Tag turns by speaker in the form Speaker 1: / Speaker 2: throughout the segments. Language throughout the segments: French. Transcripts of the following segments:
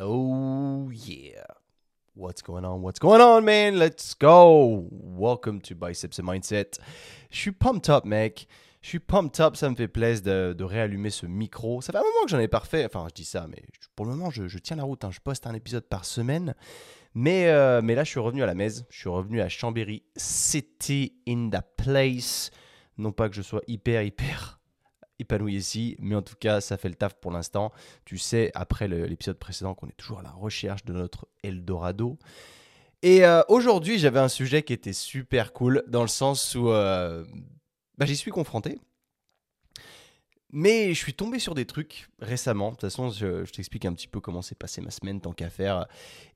Speaker 1: Oh yeah. What's going on? What's going on, man? Let's go. Welcome to Biceps and Mindset. Je suis pumped up, mec. Je suis pumped up. Ça me fait plaisir de, de réallumer ce micro. Ça fait un moment que j'en ai pas refait. Enfin, je dis ça, mais pour le moment, je, tiens la route. hein. Je poste un épisode par semaine. Mais, euh, mais là, je suis revenu à la messe. Je suis revenu à Chambéry. City in the place. Non pas que je sois hyper, hyper épanoui ici, mais en tout cas, ça fait le taf pour l'instant. Tu sais, après l'épisode précédent, qu'on est toujours à la recherche de notre Eldorado. Et euh, aujourd'hui, j'avais un sujet qui était super cool, dans le sens où euh, bah, j'y suis confronté. Mais je suis tombé sur des trucs récemment. De toute façon, je, t'explique un petit peu comment s'est passée ma semaine, tant qu'à faire.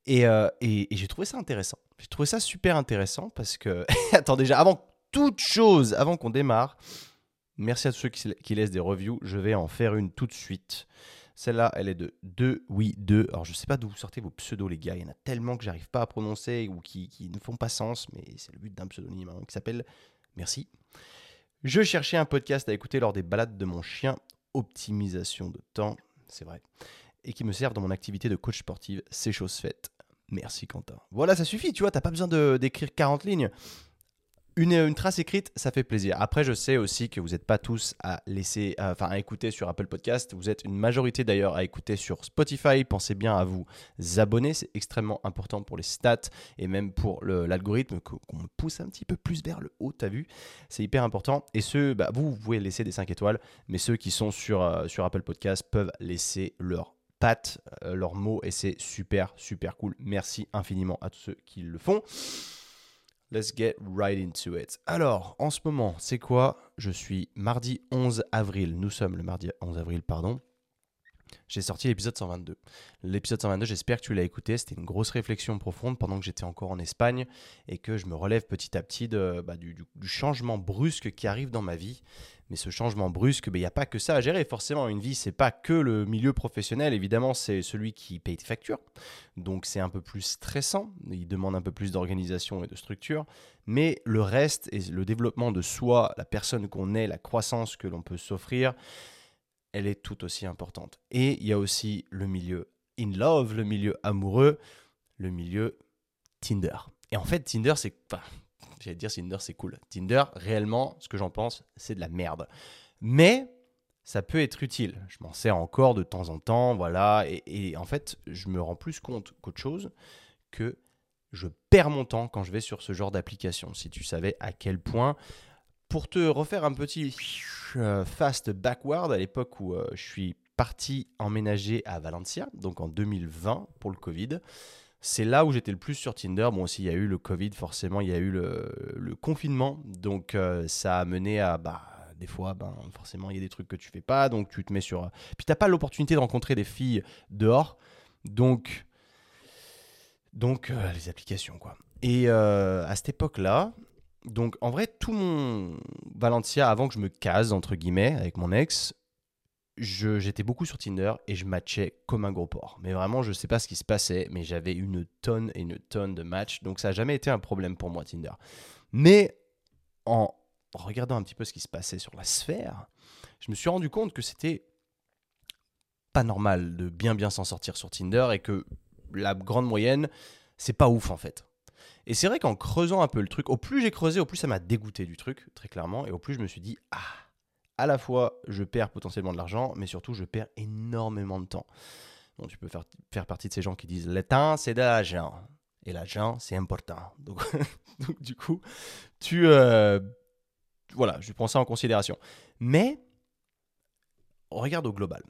Speaker 1: Et, euh, j'ai trouvé ça intéressant. J'ai trouvé ça super intéressant parce que... Attends, déjà, avant toute chose, avant qu'on démarre, Merci à tous ceux qui, laissent des reviews. Je vais en faire une tout de suite. Celle-là, elle est de 2, oui, 2. Alors, je sais pas d'où vous sortez vos pseudos, les gars. Il y en a tellement que j'arrive pas à prononcer ou qui, ne font pas sens, mais c'est le but d'un pseudonyme hein, qui s'appelle Merci. Je cherchais un podcast à écouter lors des balades de mon chien. Optimisation de temps, c'est vrai. Et qui me servent dans mon activité de coach sportive. C'est chose faite. Merci Quentin. Voilà, ça suffit, tu vois, t'as pas besoin d'écrire 40 lignes une, trace écrite, ça fait plaisir. Après, je sais aussi que vous n'êtes pas tous à laisser, à- enfin, à écouter sur Apple Podcast. Vous êtes une majorité d'ailleurs à écouter sur Spotify. Pensez bien à vous abonner, c'est extrêmement important pour les stats et même pour l'algorithme qu'on pousse un petit peu plus vers le haut. T'as vu? C'est hyper important. Et ceux, bah, vous, vous pouvez laisser des 5 étoiles, mais ceux qui sont sur euh, Apple Podcast peuvent laisser leur patte, euh, leurs mots, et c'est super, super cool. Merci infiniment à tous ceux qui le font. Let's get right into it. Alors, en ce moment, c'est quoi? Je suis mardi 11 avril. Nous sommes le mardi 11 avril, pardon. J'ai sorti l'épisode 122. L'épisode 122, j'espère que tu l'as écouté. C'était une grosse réflexion profonde pendant que j'étais encore en Espagne et que je me relève petit à petit bah, du, changement brusque qui arrive dans ma vie. Mais ce changement brusque, il n'y a pas que ça à gérer. Forcément, une vie, c'est pas que le milieu professionnel. Évidemment, c'est celui qui paye tes factures. Donc c'est un peu plus stressant, il demande un peu plus d'organisation et de structure, mais le reste et le développement de soi, la personne qu'on est, la croissance que l'on peut s'offrir, elle est tout aussi importante. Et il y a aussi le milieu in love, le milieu amoureux, le milieu Tinder. Et en fait, Tinder, c'est... Enfin, j'allais dire Tinder, c'est cool. Tinder, réellement, ce que j'en pense, c'est de la merde. Mais ça peut être utile. Je m'en sers encore de temps en temps, voilà. Et, et en fait, je me rends plus compte qu'autre chose que je perds mon temps quand je vais sur ce genre d'application. Si tu savais à quel point, pour te refaire un petit euh, fast backward, à l'époque où euh, je suis parti emménager à Valencia, donc en 2020 pour le Covid. C'est là où j'étais le plus sur Tinder. Bon, aussi, il y a eu le Covid, forcément, il y a eu le, confinement. Donc, euh, ça a mené à, bah, des fois, ben, forcément, il y a des trucs que tu fais pas. Donc, tu te mets sur. Puis, t'as pas l'opportunité de rencontrer des filles dehors. Donc, donc les applications, quoi. Et à cette époque-là, donc, en vrai, tout mon Valencia, avant que je me case, entre guillemets, avec mon ex, j'étais beaucoup sur Tinder et je matchais comme un gros porc. Mais vraiment, je sais pas ce qui se passait, mais j'avais une tonne et une tonne de matchs. Donc ça n'a jamais été un problème pour moi, Tinder. Mais en regardant un petit peu ce qui se passait sur la sphère, je me suis rendu compte que c'était pas normal de bien bien s'en sortir sur Tinder et que la grande moyenne, c'est pas ouf en fait. Et c'est vrai qu'en creusant un peu le truc, au plus j'ai creusé, au plus ça m'a dégoûté du truc, très clairement, et au plus je me suis dit, ah, à la fois je perds potentiellement de l'argent, mais surtout je perds énormément de temps. Bon, tu peux faire, faire partie de ces gens qui disent, le temps c'est de l'argent, et l'argent c'est important. Donc, du coup, tu... euh, voilà, je prends ça en considération. Mais, on regarde au global.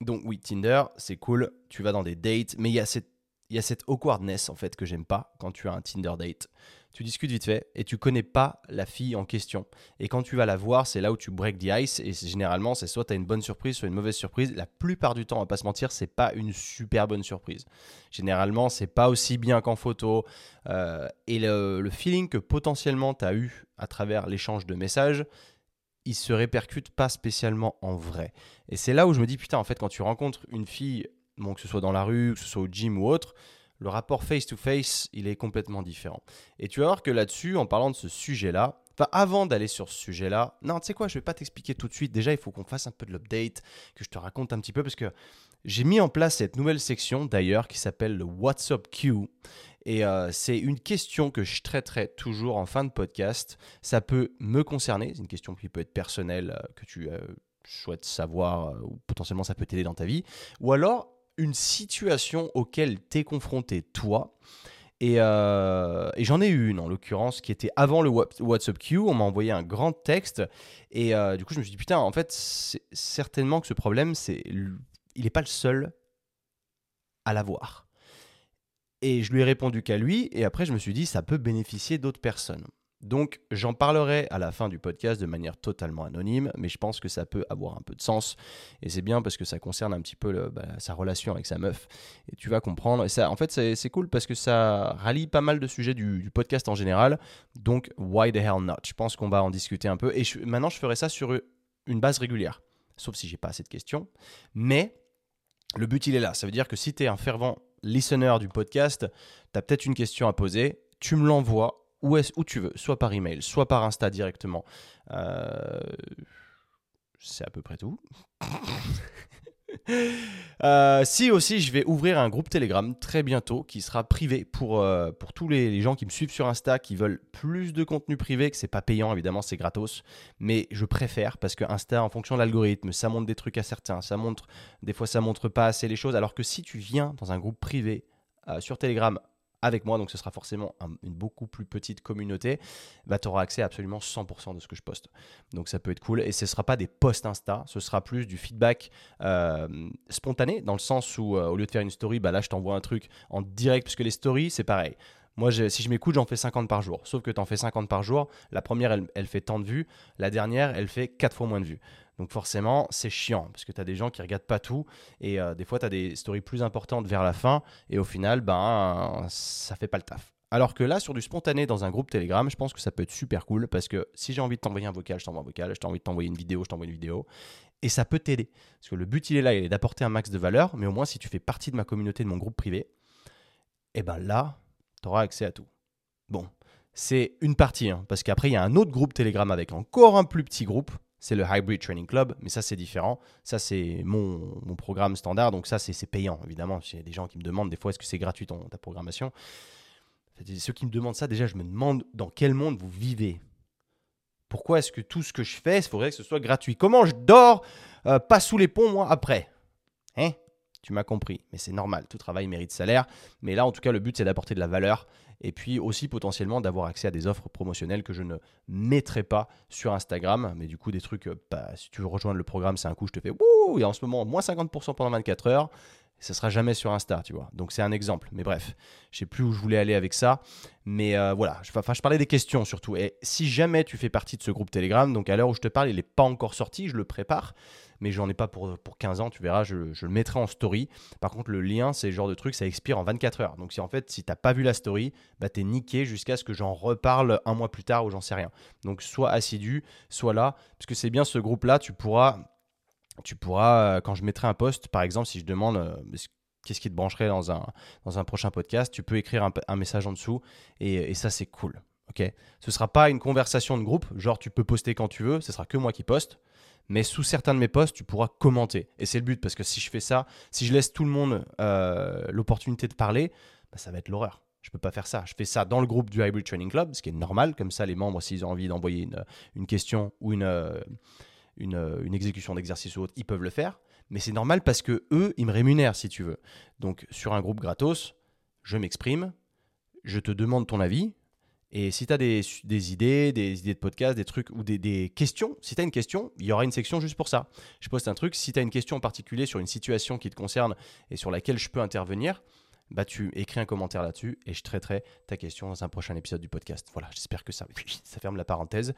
Speaker 1: Donc oui, Tinder, c'est cool, tu vas dans des dates, mais il y a cette il y a cette awkwardness en fait que j'aime pas quand tu as un Tinder date. Tu discutes vite fait et tu connais pas la fille en question. Et quand tu vas la voir, c'est là où tu break the ice et généralement c'est soit tu as une bonne surprise, soit une mauvaise surprise. La plupart du temps, on va pas se mentir, c'est pas une super bonne surprise. Généralement, c'est pas aussi bien qu'en photo Euh, et le, le feeling que potentiellement tu as eu à travers l'échange de messages, il se répercute pas spécialement en vrai. Et c'est là où je me dis putain en fait quand tu rencontres une fille bon, que ce soit dans la rue, que ce soit au gym ou autre, le rapport face-to-face, il est complètement différent. Et tu vas voir que là-dessus, en parlant de ce sujet-là, Enfin, avant d'aller sur ce sujet-là, non, tu sais quoi, je vais pas t'expliquer tout de suite. Déjà, il faut qu'on fasse un peu de l'update, que je te raconte un petit peu, parce que j'ai mis en place cette nouvelle section d'ailleurs qui s'appelle le WhatsApp Q. Et euh, c'est une question que je traiterai toujours en fin de podcast. Ça peut me concerner, c'est une question qui peut être personnelle, euh, que tu euh, souhaites savoir, ou potentiellement ça peut t'aider dans ta vie. Ou alors une situation auquel tu es confronté toi. Et, et j'en ai eu une en l'occurrence qui était avant le WhatsApp Q. On m'a envoyé un grand texte. Et du coup, je me suis dit, putain, en fait, certainement que ce problème, c'est il n'est pas le seul à l'avoir. Et je lui ai répondu qu'à lui, et après je me suis dit, ça peut bénéficier d'autres personnes. Donc j'en parlerai à la fin du podcast de manière totalement anonyme, mais je pense que ça peut avoir un peu de sens. Et c'est bien parce que ça concerne un petit peu bah, sa relation avec sa meuf. Et tu vas comprendre. Et ça, en fait, c'est cool parce que ça rallie pas mal de sujets du, podcast en général. Donc, why the hell not? Je pense qu'on va en discuter un peu. Et maintenant, je ferai ça sur une base régulière. Sauf si j'ai pas assez de questions. Mais le but, il est là. Ça veut dire que si tu es un fervent listener du podcast, tu as peut-être une question à poser, tu me l'envoies où, tu veux, soit par email, soit par Insta directement. Euh, c'est à peu près tout. Euh, si aussi, je vais ouvrir un groupe Telegram très bientôt qui sera privé pour, euh, pour tous les, gens qui me suivent sur Insta, qui veulent plus de contenu privé, que c'est pas payant évidemment, c'est gratos. Mais je préfère parce que Insta, en fonction de l'algorithme, ça montre des trucs à certains, ça montre, des fois ça montre pas assez les choses. Alors que si tu viens dans un groupe privé sur Telegram avec moi, donc ce sera forcément une beaucoup plus petite communauté, bah, tu auras accès à absolument 100% de ce que je poste. Donc ça peut être cool. Et ce ne sera pas des posts Insta, ce sera plus du feedback euh, spontané, dans le sens où euh, au lieu de faire une story, bah, là je t'envoie un truc en direct, puisque les stories, c'est pareil. Moi, si je m'écoute, j'en fais 50 par jour. Sauf que tu en fais 50 par jour. La première, elle, elle, fait tant de vues. La dernière, elle fait 4 fois moins de vues. Donc forcément, c'est chiant parce que tu as des gens qui regardent pas tout et euh, des fois tu as des stories plus importantes vers la fin et au final, ben ça fait pas le taf. Alors que là, sur du spontané dans un groupe Telegram, je pense que ça peut être super cool parce que si j'ai envie de t'envoyer un vocal, je t'envoie un vocal, j'ai envie de t'envoyer une vidéo, je t'envoie une vidéo. Et ça peut t'aider. Parce que le but, il est là, il est d'apporter un max de valeur, mais au moins si tu fais partie de ma communauté, de mon groupe privé, et eh ben là, tu auras accès à tout. Bon, c'est une partie, hein, parce qu'après, il y a un autre groupe Telegram avec encore un plus petit groupe c'est le Hybrid Training Club, mais ça c'est différent. Ça c'est mon, programme standard, donc ça c'est payant évidemment. Il y a des gens qui me demandent des fois est-ce que c'est gratuit ton, ta programmation? Ceux qui me demandent ça, déjà je me demande dans quel monde vous vivez. Pourquoi est-ce que tout ce que je fais, il faudrait que ce soit gratuit? Comment je dors euh, pas sous les ponts moi après? Hein? Tu m'as compris, mais c'est normal, tout travail mérite salaire. Mais là, en tout cas, le but, c'est d'apporter de la valeur et puis aussi potentiellement d'avoir accès à des offres promotionnelles que je ne mettrai pas sur Instagram. Mais du coup, des trucs, euh, bah, si tu veux rejoindre le programme, c'est un coup, je te fais Wouh a en ce moment moins 50% pendant 24 heures. Ce sera jamais sur Insta, tu vois. Donc c'est un exemple. Mais bref, je sais plus où je voulais aller avec ça. Mais euh, voilà, enfin, je parlais des questions surtout. Et si jamais tu fais partie de ce groupe Telegram, donc à l'heure où je te parle, il n'est pas encore sorti, je le prépare mais j'en ai pas pour, pour 15 ans, tu verras, je, le mettrai en story. Par contre, le lien, c'est le genre de truc, ça expire en 24 heures. Donc si en fait, si t'as pas vu la story, bah t'es niqué jusqu'à ce que j'en reparle un mois plus tard ou j'en sais rien. Donc soit assidu, soit là, parce que c'est bien ce groupe-là, tu pourras, tu pourras, euh, quand je mettrai un post, par exemple, si je demande euh, qu'est-ce qui te brancherait dans un, dans un prochain podcast, tu peux écrire un, message en dessous et, et ça c'est cool. Ce sera pas une conversation de groupe, genre tu peux poster quand tu veux, ce sera que moi qui poste mais sous certains de mes posts, tu pourras commenter. Et c'est le but, parce que si je fais ça, si je laisse tout le monde euh, l'opportunité de parler, bah, ça va être l'horreur. Je ne peux pas faire ça. Je fais ça dans le groupe du Hybrid Training Club, ce qui est normal. Comme ça, les membres, s'ils ont envie d'envoyer une, une, question ou une, euh, une, euh, une exécution d'exercice ou autre, ils peuvent le faire. Mais c'est normal parce que eux, ils me rémunèrent, si tu veux. Donc, sur un groupe gratos, je m'exprime, je te demande ton avis, et si tu as des, idées, des idées de podcast, des trucs ou des, questions, si tu as une question, il y aura une section juste pour ça. Je poste un truc, si tu as une question en particulier sur une situation qui te concerne et sur laquelle je peux intervenir, bah tu écris un commentaire là-dessus et je traiterai ta question dans un prochain épisode du podcast. Voilà, j'espère que ça, ça ferme la parenthèse.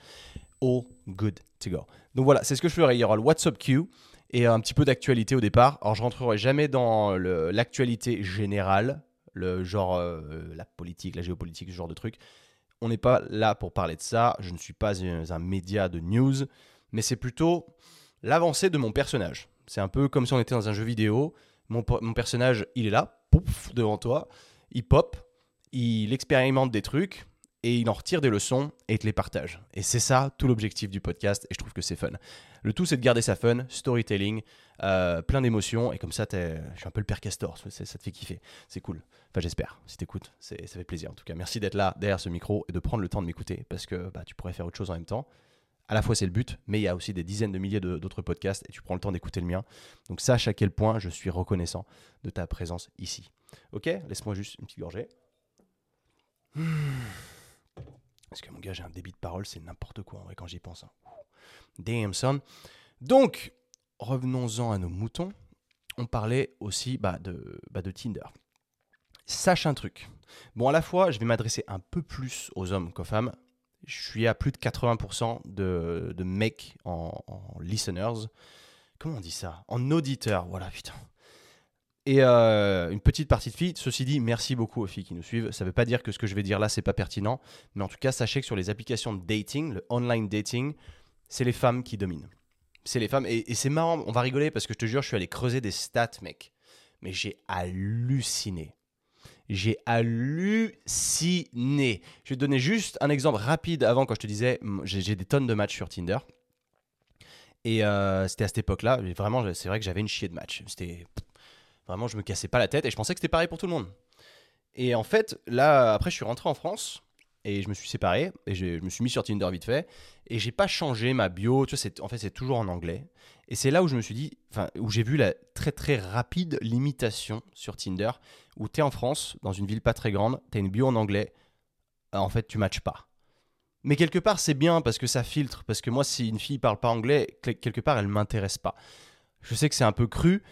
Speaker 1: All good to go. Donc voilà, c'est ce que je ferai. Il y aura le WhatsApp Q et un petit peu d'actualité au départ. Alors je rentrerai jamais dans l'actualité générale, le genre euh, la politique, la géopolitique, ce genre de trucs on n'est pas là pour parler de ça, je ne suis pas un, média de news, mais c'est plutôt l'avancée de mon personnage. C'est un peu comme si on était dans un jeu vidéo, mon, personnage, il est là, pouf, devant toi, il pop, il expérimente des trucs, et il en retire des leçons et il te les partage. Et c'est ça tout l'objectif du podcast et je trouve que c'est fun. Le tout c'est de garder ça fun, storytelling, euh, plein d'émotions et comme ça je suis un peu le père Castor, ça te fait kiffer, c'est cool. Enfin j'espère, si t'écoutes, ça fait plaisir en tout cas. Merci d'être là derrière ce micro et de prendre le temps de m'écouter parce que bah, tu pourrais faire autre chose en même temps. À la fois c'est le but, mais il y a aussi des dizaines de milliers d'autres podcasts et tu prends le temps d'écouter le mien. Donc sache à quel point je suis reconnaissant de ta présence ici. Ok, laisse-moi juste une petite gorgée. Parce que mon gars, j'ai un débit de parole, c'est n'importe quoi en vrai quand j'y pense. Hein. Damn son. Donc, revenons-en à nos moutons. On parlait aussi bah, de, bah, de Tinder. Sache un truc. Bon, à la fois, je vais m'adresser un peu plus aux hommes qu'aux femmes. Je suis à plus de 80% de, mecs en, en listeners. Comment on dit ça? En auditeurs. Voilà, putain et euh, une petite partie de filles. Ceci dit, merci beaucoup aux filles qui nous suivent. Ça ne veut pas dire que ce que je vais dire là, c'est pas pertinent. Mais en tout cas, sachez que sur les applications de dating, le online dating, c'est les femmes qui dominent. C'est les femmes. Et, c'est marrant, on va rigoler parce que je te jure, je suis allé creuser des stats, mec. Mais j'ai halluciné. J'ai halluciné. Je vais te donner juste un exemple rapide avant quand je te disais, j'ai des tonnes de matchs sur Tinder. Et euh, c'était à cette époque-là, vraiment, c'est vrai que j'avais une chier de matchs. C'était Vraiment, je me cassais pas la tête et je pensais que c'était pareil pour tout le monde. Et en fait, là, après, je suis rentré en France et je me suis séparé et je me suis mis sur Tinder vite fait et j'ai pas changé ma bio. Tu vois, en fait, c'est toujours en anglais. Et c'est là où je me suis dit, enfin, où j'ai vu la très très rapide limitation sur Tinder où tu es en France, dans une ville pas très grande, tu as une bio en anglais, en fait, tu matches pas. Mais quelque part, c'est bien parce que ça filtre. Parce que moi, si une fille parle pas anglais, quelque part, elle m'intéresse pas. Je sais que c'est un peu cru,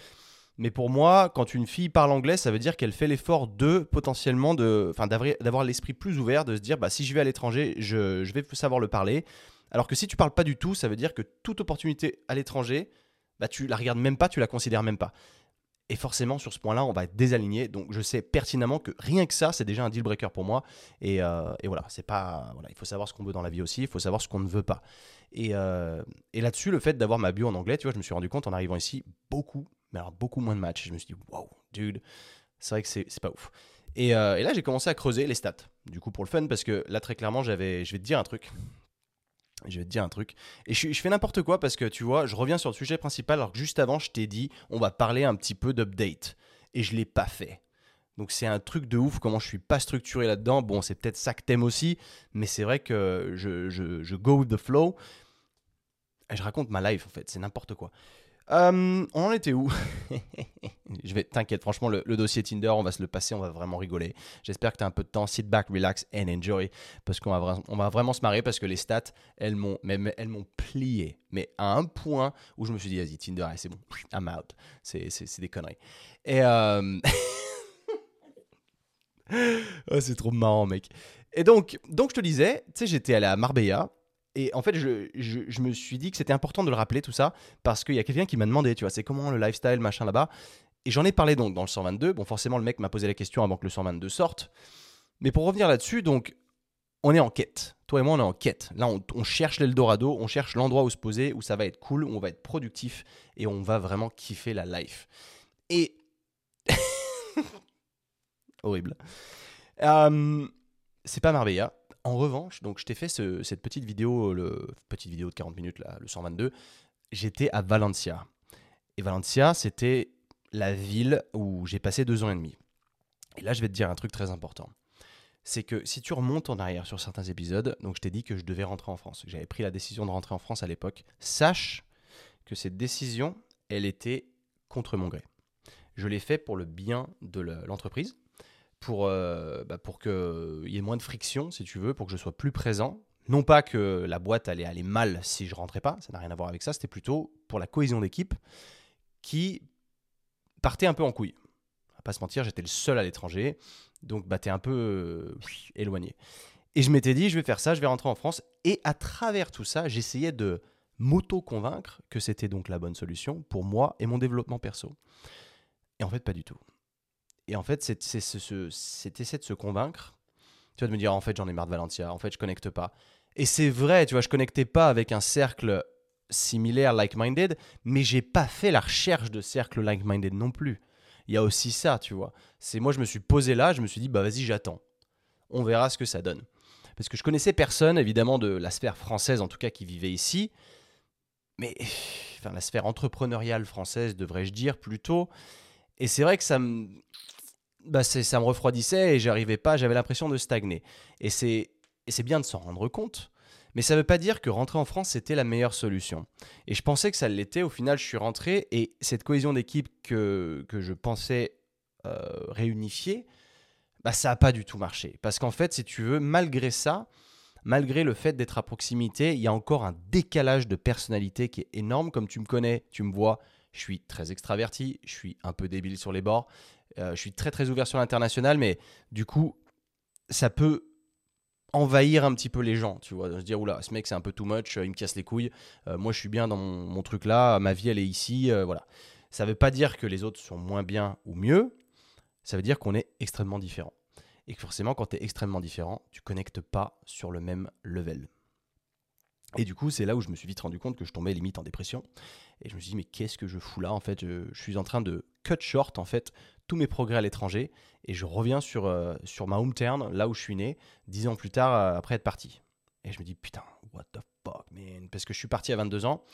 Speaker 1: mais pour moi, quand une fille parle anglais, ça veut dire qu'elle fait l'effort de potentiellement de, d'avoir l'esprit plus ouvert, de se dire bah, si je vais à l'étranger, je, vais savoir le parler. Alors que si tu parles pas du tout, ça veut dire que toute opportunité à l'étranger, bah, tu la regardes même pas, tu la considères même pas. Et forcément, sur ce point-là, on va être désaligné. Donc, je sais pertinemment que rien que ça, c'est déjà un deal breaker pour moi. Et, euh, voilà, c'est pas. Voilà, il faut savoir ce qu'on veut dans la vie aussi. Il faut savoir ce qu'on ne veut pas. Et, euh, et là-dessus, le fait d'avoir ma bio en anglais, tu vois, je me suis rendu compte en arrivant ici, beaucoup, mais alors beaucoup moins de matchs. Je me suis dit, wow, dude, c'est vrai que c'est pas ouf. Et, euh, et là, j'ai commencé à creuser les stats. Du coup, pour le fun, parce que là, très clairement, j'avais, je vais te dire un truc. Je vais te dire un truc. Et je, je fais n'importe quoi parce que tu vois, je reviens sur le sujet principal alors que juste avant, je t'ai dit, on va parler un petit peu d'update. Et je l'ai pas fait. Donc c'est un truc de ouf comment je suis pas structuré là-dedans. Bon, c'est peut-être ça que t'aimes aussi, mais c'est vrai que je, je, je, go with the flow. Et je raconte ma life en fait, c'est n'importe quoi. Euh, on en était où? Je vais, t'inquiète, franchement, le, dossier Tinder, on va se le passer, on va vraiment rigoler. J'espère que tu as un peu de temps. Sit back, relax and enjoy. Parce qu'on va, on va vraiment se marrer parce que les stats, elles m'ont, elles m'ont plié. Mais à un point où je me suis dit, vas-y, Tinder, c'est bon, I'm out. C'est, des conneries. Et. Euh... oh, c'est trop marrant, mec. Et donc, donc je te disais, tu sais, j'étais allé à Marbella et en fait, je, me suis dit que c'était important de le rappeler tout ça parce qu'il y a quelqu'un qui m'a demandé, tu vois, c'est comment le lifestyle, machin là-bas. Et j'en ai parlé donc dans le 122. Bon, forcément, le mec m'a posé la question avant que le 122 sorte. Mais pour revenir là-dessus, donc, on est en quête. Toi et moi, on est en quête. Là, on, cherche l'Eldorado, on cherche l'endroit où se poser, où ça va être cool, où on va être productif et on va vraiment kiffer la life. Et. Horrible. Euh, c'est pas Marbella. En revanche, donc je t'ai fait cette petite vidéo, le petite vidéo de 40 minutes là, le 122. J'étais à Valencia. Et Valencia, c'était la ville où j'ai passé deux ans et demi. Et là, je vais te dire un truc très important. C'est que si tu remontes en arrière sur certains épisodes, donc je t'ai dit que je devais rentrer en France, j'avais pris la décision de rentrer en France à l'époque, sache que cette décision, elle était contre mon gré. Je l'ai fait pour le bien de l'entreprise, pour, euh, bah, pour qu'il y ait moins de friction, si tu veux, pour que je sois plus présent. Non pas que la boîte allait aller mal si je rentrais pas, ça n'a rien à voir avec ça, c'était plutôt pour la cohésion d'équipe qui partait un peu en couille. Va pas se mentir, j'étais le seul à l'étranger, donc bah, es un peu euh, éloigné. Et je m'étais dit, je vais faire ça, je vais rentrer en France. Et à travers tout ça, j'essayais de m'auto-convaincre que c'était donc la bonne solution pour moi et mon développement perso. Et en fait, pas du tout. Et en fait, c'était essayer de se convaincre. Tu vas me dire, en fait, j'en ai marre de Valentia. En fait, je connecte pas. Et c'est vrai, tu vois, je connectais pas avec un cercle similaire, like-minded, mais j'ai pas fait la recherche de cercle like-minded non plus. Il y a aussi ça, tu vois. C'est moi, je me suis posé là, je me suis dit, bah vas-y, j'attends. On verra ce que ça donne. Parce que je connaissais personne, évidemment, de la sphère française, en tout cas, qui vivait ici. Mais, enfin, la sphère entrepreneuriale française, devrais-je dire, plutôt. Et c'est vrai que ça me, bah ça me refroidissait et j'arrivais pas, j'avais l'impression de stagner. Et c'est bien de s'en rendre compte. Mais ça ne veut pas dire que rentrer en France, c'était la meilleure solution. Et je pensais que ça l'était. Au final, je suis rentré et cette cohésion d'équipe que, que je pensais euh, réunifier, bah, ça n'a pas du tout marché. Parce qu'en fait, si tu veux, malgré ça, malgré le fait d'être à proximité, il y a encore un décalage de personnalité qui est énorme. Comme tu me connais, tu me vois, je suis très extraverti, je suis un peu débile sur les bords, je suis très très ouvert sur l'international, mais du coup, ça peut envahir un petit peu les gens, tu vois, se dire oula, ce mec c'est un peu too much, il me casse les couilles, euh, moi je suis bien dans mon, truc là, ma vie elle est ici, euh, voilà. Ça ne veut pas dire que les autres sont moins bien ou mieux, ça veut dire qu'on est extrêmement différent. Et que forcément, quand tu es extrêmement différent, tu connectes pas sur le même level. Et du coup, c'est là où je me suis vite rendu compte que je tombais limite en dépression. Et je me suis dit, mais qu'est-ce que je fous là En fait, je, suis en train de cut short en fait tous mes progrès à l'étranger et je reviens sur, euh, sur ma hometown, là où je suis né, dix ans plus tard euh, après être parti. Et je me dis, putain, what the fuck, man Parce que je suis parti à 22 ans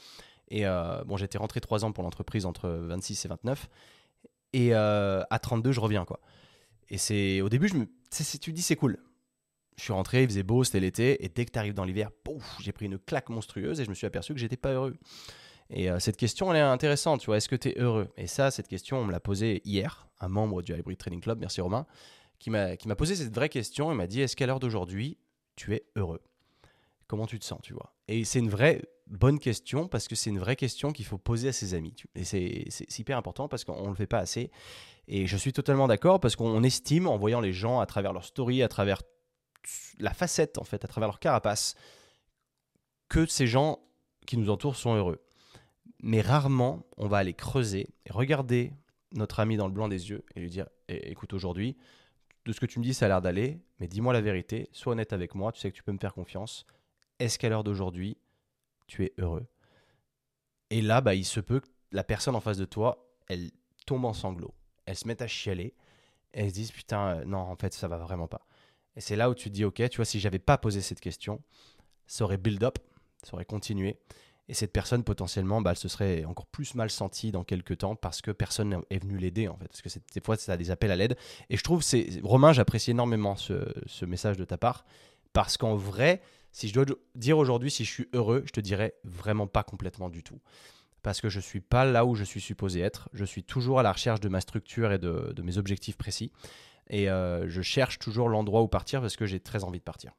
Speaker 1: et euh, bon, j'étais rentré trois ans pour l'entreprise entre 26 et 29. Et à 32, je reviens quoi. Et c'est au début, je me, tu dis, c'est cool je suis rentré, il faisait beau, c'était l'été, et dès que tu arrives dans l'hiver, j'ai pris une claque monstrueuse et je me suis aperçu que j'étais pas heureux. Et euh, cette question, elle est intéressante, tu vois, est-ce que tu es heureux? Et ça, cette question, on me l'a posée hier, un membre du Hybrid Training Club, merci Romain, qui m'a posé cette vraie question et m'a dit, est-ce qu'à l'heure d'aujourd'hui, tu es heureux? Comment tu te sens, tu vois? Et c'est une vraie bonne question parce que c'est une vraie question qu'il faut poser à ses amis. Et c'est hyper important parce qu'on ne le fait pas assez. Et je suis totalement d'accord parce qu'on estime, en voyant les gens à travers leur story, à travers la facette, en fait, à travers leur carapace, que ces gens qui nous entourent sont heureux. Mais rarement, on va aller creuser et regarder notre ami dans le blanc des yeux et lui dire «Eh, écoute, aujourd'hui, de ce que tu me dis, ça a l'air d'aller, mais dis-moi la vérité, sois honnête avec moi, tu sais que tu peux me faire confiance. Est-ce qu'à l'heure d'aujourd'hui, tu es heureux? Et là, bah, il se peut que la personne en face de toi, elle tombe en sanglots. Elle se met à chialer. Elle se dit putain, euh, non, en fait, ça va vraiment pas. Et c'est là où tu te dis, ok, tu vois, si j'avais pas posé cette question, ça aurait build up, ça aurait continué. Et cette personne, potentiellement, bah, elle se serait encore plus mal sentie dans quelques temps parce que personne est venu l'aider, en fait. Parce que des fois, ça a des appels à l'aide. Et je trouve, c'est Romain, j'apprécie énormément ce, message de ta part. Parce qu'en vrai, si je dois dire aujourd'hui si je suis heureux, je te dirais vraiment pas complètement du tout. Parce que je suis pas là où je suis supposé être. Je suis toujours à la recherche de ma structure et de, de mes objectifs précis. Et euh, je cherche toujours l'endroit où partir parce que j'ai très envie de partir.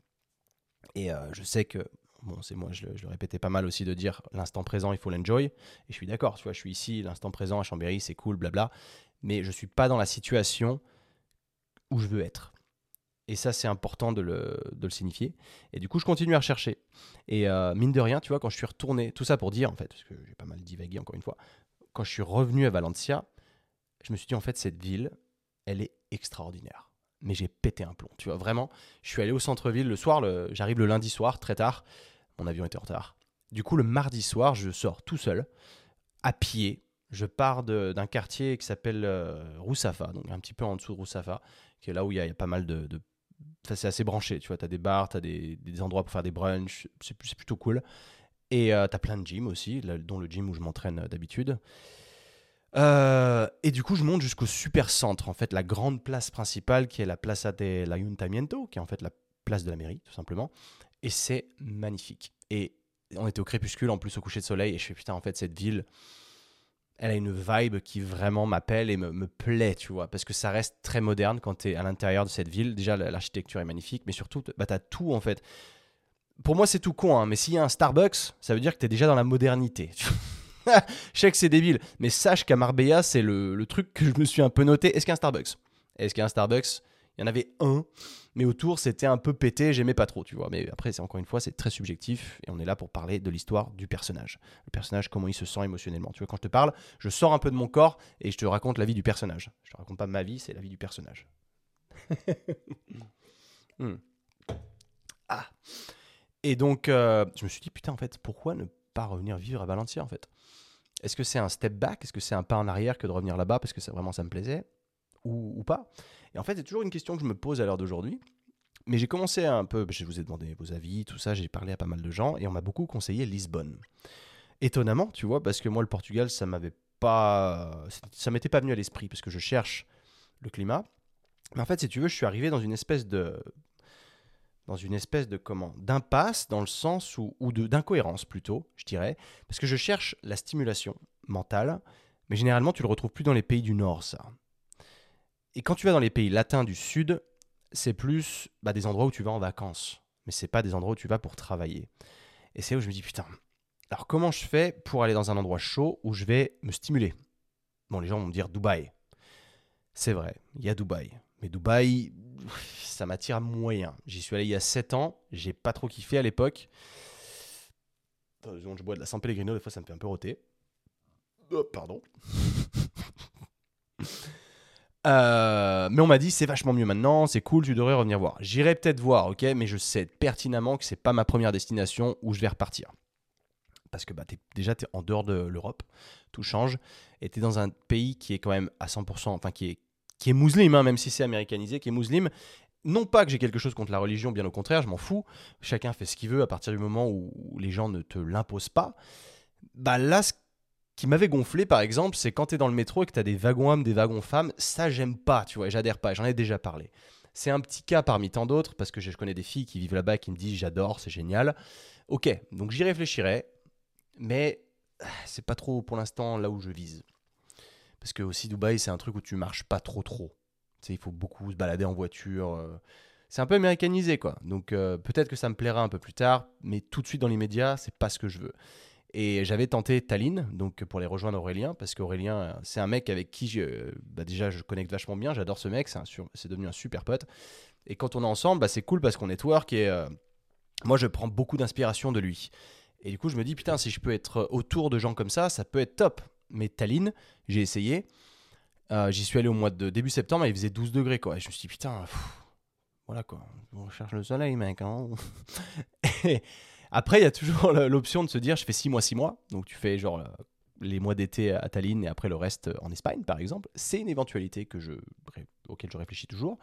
Speaker 1: Et euh, je sais que, bon, c'est moi, je le, répétais pas mal aussi de dire l'instant présent, il faut l'enjoy. Et je suis d'accord, tu vois, je suis ici, l'instant présent à Chambéry, c'est cool, blabla. Mais je suis pas dans la situation où je veux être. Et ça, c'est important de le, de le, signifier. Et du coup, je continue à rechercher. Et euh, mine de rien, tu vois, quand je suis retourné, tout ça pour dire, en fait, parce que j'ai pas mal divagué encore une fois, quand je suis revenu à Valencia, je me suis dit, en fait, cette ville, elle est extraordinaire. Mais j'ai pété un plomb, tu vois, vraiment. Je suis allé au centre-ville le soir, j'arrive le lundi soir, très tard. Mon avion était en retard. Du coup, le mardi soir, je sors tout seul, à pied. Je pars d'un quartier qui s'appelle euh, Roussafa, donc un petit peu en dessous de Roussafa, qui est là où il y, a pas mal de. c'est assez branché, tu vois. Tu as des bars, tu as des, endroits pour faire des brunchs, c'est plutôt cool. Et euh, tu as plein de gyms aussi, dont le gym où je m'entraîne euh, d'habitude. Euh, et du coup, je monte jusqu'au super centre, en fait, la grande place principale qui est la Plaza de l'Ayuntamiento, qui est en fait la place de la mairie, tout simplement. Et c'est magnifique. Et on était au crépuscule, en plus au coucher de soleil, et je fais putain, en fait, cette ville, elle a une vibe qui vraiment m'appelle et me, me, plaît, tu vois, parce que ça reste très moderne quand tu es à l'intérieur de cette ville. Déjà, l'architecture est magnifique, mais surtout, bah, tu as tout, en fait. Pour moi, c'est tout con, hein, mais s'il y a un Starbucks, ça veut dire que tu es déjà dans la modernité. je sais que c'est débile, mais sache qu'à Marbella, c'est le, truc que je me suis un peu noté. Est-ce qu'il y a un Starbucks? Est-ce qu'il y a un Starbucks? Il y en avait un, mais autour, c'était un peu pété, j'aimais pas trop, tu vois. Mais après, c'est encore une fois, c'est très subjectif, et on est là pour parler de l'histoire du personnage. Le personnage, comment il se sent émotionnellement. Tu vois, quand je te parle, je sors un peu de mon corps et je te raconte la vie du personnage. Je te raconte pas ma vie, c'est la vie du personnage. Hmm. Ah. Et donc, euh, je me suis dit, putain, en fait, pourquoi ne pas revenir vivre à Valencia, en fait? Est-ce que c'est un step back? Est-ce que c'est un pas en arrière que de revenir là-bas? Parce que ça, vraiment ça me plaisait ou, pas Et en fait, c'est toujours une question que je me pose à l'heure d'aujourd'hui. Mais j'ai commencé un peu, je vous ai demandé vos avis, tout ça, j'ai parlé à pas mal de gens et on m'a beaucoup conseillé Lisbonne. Étonnamment, tu vois, parce que moi, le Portugal, ça m'avait pas. Ça m'était pas venu à l'esprit parce que je cherche le climat. Mais en fait, si tu veux, je suis arrivé dans une espèce de dans une espèce de comment d'impasse dans le sens où, ou d'incohérence plutôt, je dirais, parce que je cherche la stimulation mentale, mais généralement tu le retrouves plus dans les pays du Nord, ça. Et quand tu vas dans les pays latins du Sud, c'est plus bah, des endroits où tu vas en vacances, mais c'est pas des endroits où tu vas pour travailler. Et c'est où je me dis putain, alors comment je fais pour aller dans un endroit chaud où je vais me stimuler? Bon, les gens vont me dire Dubaï. C'est vrai, il y a Dubaï. Mais Dubaï, ça m'attire moyen. J'y suis allé il y a 7 ans, j'ai pas trop kiffé à l'époque. je bois de la San Pellegrino, des fois ça me fait un peu roter. Oh, pardon. Euh, mais on m'a dit c'est vachement mieux maintenant, c'est cool, tu devrais revenir voir. J'irai peut-être voir, ok, mais je sais pertinemment que c'est pas ma première destination où je vais repartir. Parce que bah, déjà, tu es en dehors de l'Europe, tout change, et tu es dans un pays qui est quand même à 100%, enfin qui est, qui est musulman, hein, même si c'est américanisé, qui est musulman. Non pas que j'ai quelque chose contre la religion, bien au contraire, je m'en fous. Chacun fait ce qu'il veut à partir du moment où les gens ne te l'imposent pas. Bah là, ce qui m'avait gonflé, par exemple, c'est quand tu es dans le métro et que tu as des wagons hommes, des wagons femmes. Ça, j'aime pas, tu vois, j'adhère pas. J'en ai déjà parlé. C'est un petit cas parmi tant d'autres, parce que je connais des filles qui vivent là-bas qui me disent j'adore, c'est génial. Ok, donc j'y réfléchirai, mais ah, c'est pas trop pour l'instant là où je vise. Parce que aussi Dubaï, c'est un truc où tu marches pas trop trop. Tu sais, il faut beaucoup se balader en voiture. Euh. C'est un peu américanisé, quoi. Donc euh, peut-être que ça me plaira un peu plus tard, mais tout de suite dans l'immédiat, c'est pas ce que je veux. Et j'avais tenté Tallinn, donc pour les rejoindre Aurélien, parce qu'Aurélien, c'est un mec avec qui je, bah déjà je connecte vachement bien, j'adore ce mec, c'est devenu un super pote. Et quand on est ensemble, bah c'est cool parce qu'on network et euh, moi je prends beaucoup d'inspiration de lui. Et du coup je me dis, putain, si je peux être autour de gens comme ça, ça peut être top mais Tallinn, j'ai essayé. Euh, j'y suis allé au mois de début septembre, il faisait 12 degrés, quoi. Et je me suis dit, putain, voilà, quoi. On cherche le soleil, mec. Hein. après, il y a toujours l'option de se dire, je fais 6 mois, 6 mois. Donc, tu fais genre euh, les mois d'été à Tallinn et après le reste en Espagne, par exemple. C'est une éventualité auquel je réfléchis toujours.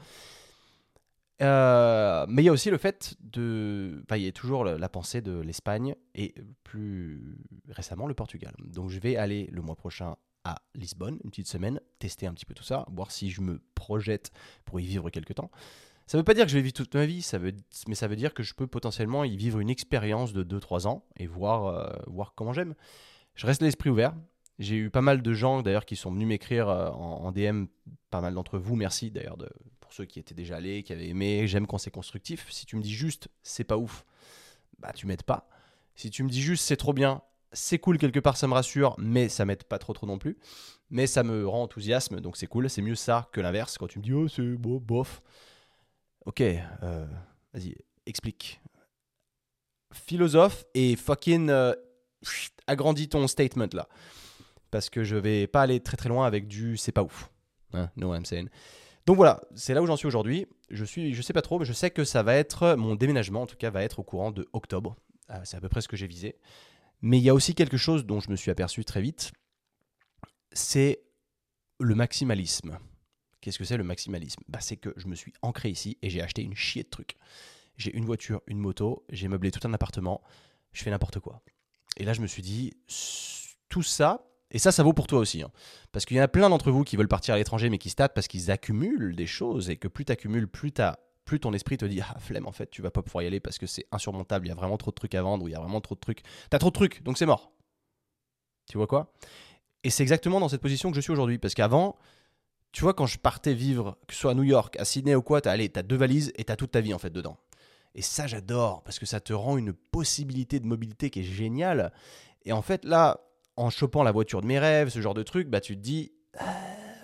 Speaker 1: Euh, mais il y a aussi le fait de. Enfin, il y a toujours la, pensée de l'Espagne et plus récemment le Portugal. Donc je vais aller le mois prochain à Lisbonne, une petite semaine, tester un petit peu tout ça, voir si je me projette pour y vivre quelque temps. Ça ne veut pas dire que je vais vivre toute ma vie, mais ça veut dire que je peux potentiellement y vivre une expérience de 2-3 ans et voir, euh, voir comment j'aime. Je reste l'esprit ouvert. J'ai eu pas mal de gens d'ailleurs qui sont venus m'écrire euh, en, DM, pas mal d'entre vous, merci d'ailleurs pour ceux qui étaient déjà allés, qui avaient aimé, j'aime quand c'est constructif. Si tu me dis juste c'est pas ouf, bah tu m'aides pas. Si tu me dis juste c'est trop bien, c'est cool quelque part, ça me rassure, mais ça m'aide pas trop trop non plus. Mais ça me rend enthousiasme, donc c'est cool. C'est mieux ça que l'inverse quand tu me dis oh c'est bof. Ok, euh, vas-y, explique. Philosophe et fucking euh, agrandis ton statement là. Parce que je vais pas aller très très loin avec du c'est pas ouf. Hein, no I'm saying. Donc voilà, c'est là où j'en suis aujourd'hui. Je suis, je sais pas trop, mais je sais que ça va être mon déménagement, en tout cas, va être au courant de octobre. Euh, c'est à peu près ce que j'ai visé. Mais il y a aussi quelque chose dont je me suis aperçu très vite. C'est le maximalisme. Qu'est-ce que c'est le maximalisme? Bah, C'est que je me suis ancré ici et j'ai acheté une chier de trucs. J'ai une voiture, une moto, j'ai meublé tout un appartement, je fais n'importe quoi. Et là, je me suis dit, tout ça, et ça, ça vaut pour toi aussi. Hein. Parce qu'il y en a plein d'entre vous qui veulent partir à l'étranger mais qui se parce qu'ils accumulent des choses et que plus tu accumules, plus, plus ton esprit te dit Ah, flemme, en fait, tu vas pas pouvoir y aller parce que c'est insurmontable, il y a vraiment trop de trucs à vendre ou il y a vraiment trop de trucs. T'as trop de trucs, donc c'est mort. Tu vois quoi? Et c'est exactement dans cette position que je suis aujourd'hui. Parce qu'avant, tu vois, quand je partais vivre, que ce soit à New York, à Sydney ou quoi, t'as as deux valises et t'as toute ta vie en fait dedans. Et ça, j'adore parce que ça te rend une possibilité de mobilité qui est géniale. Et en fait, là, en chopant la voiture de mes rêves, ce genre de truc, bah tu te dis ah,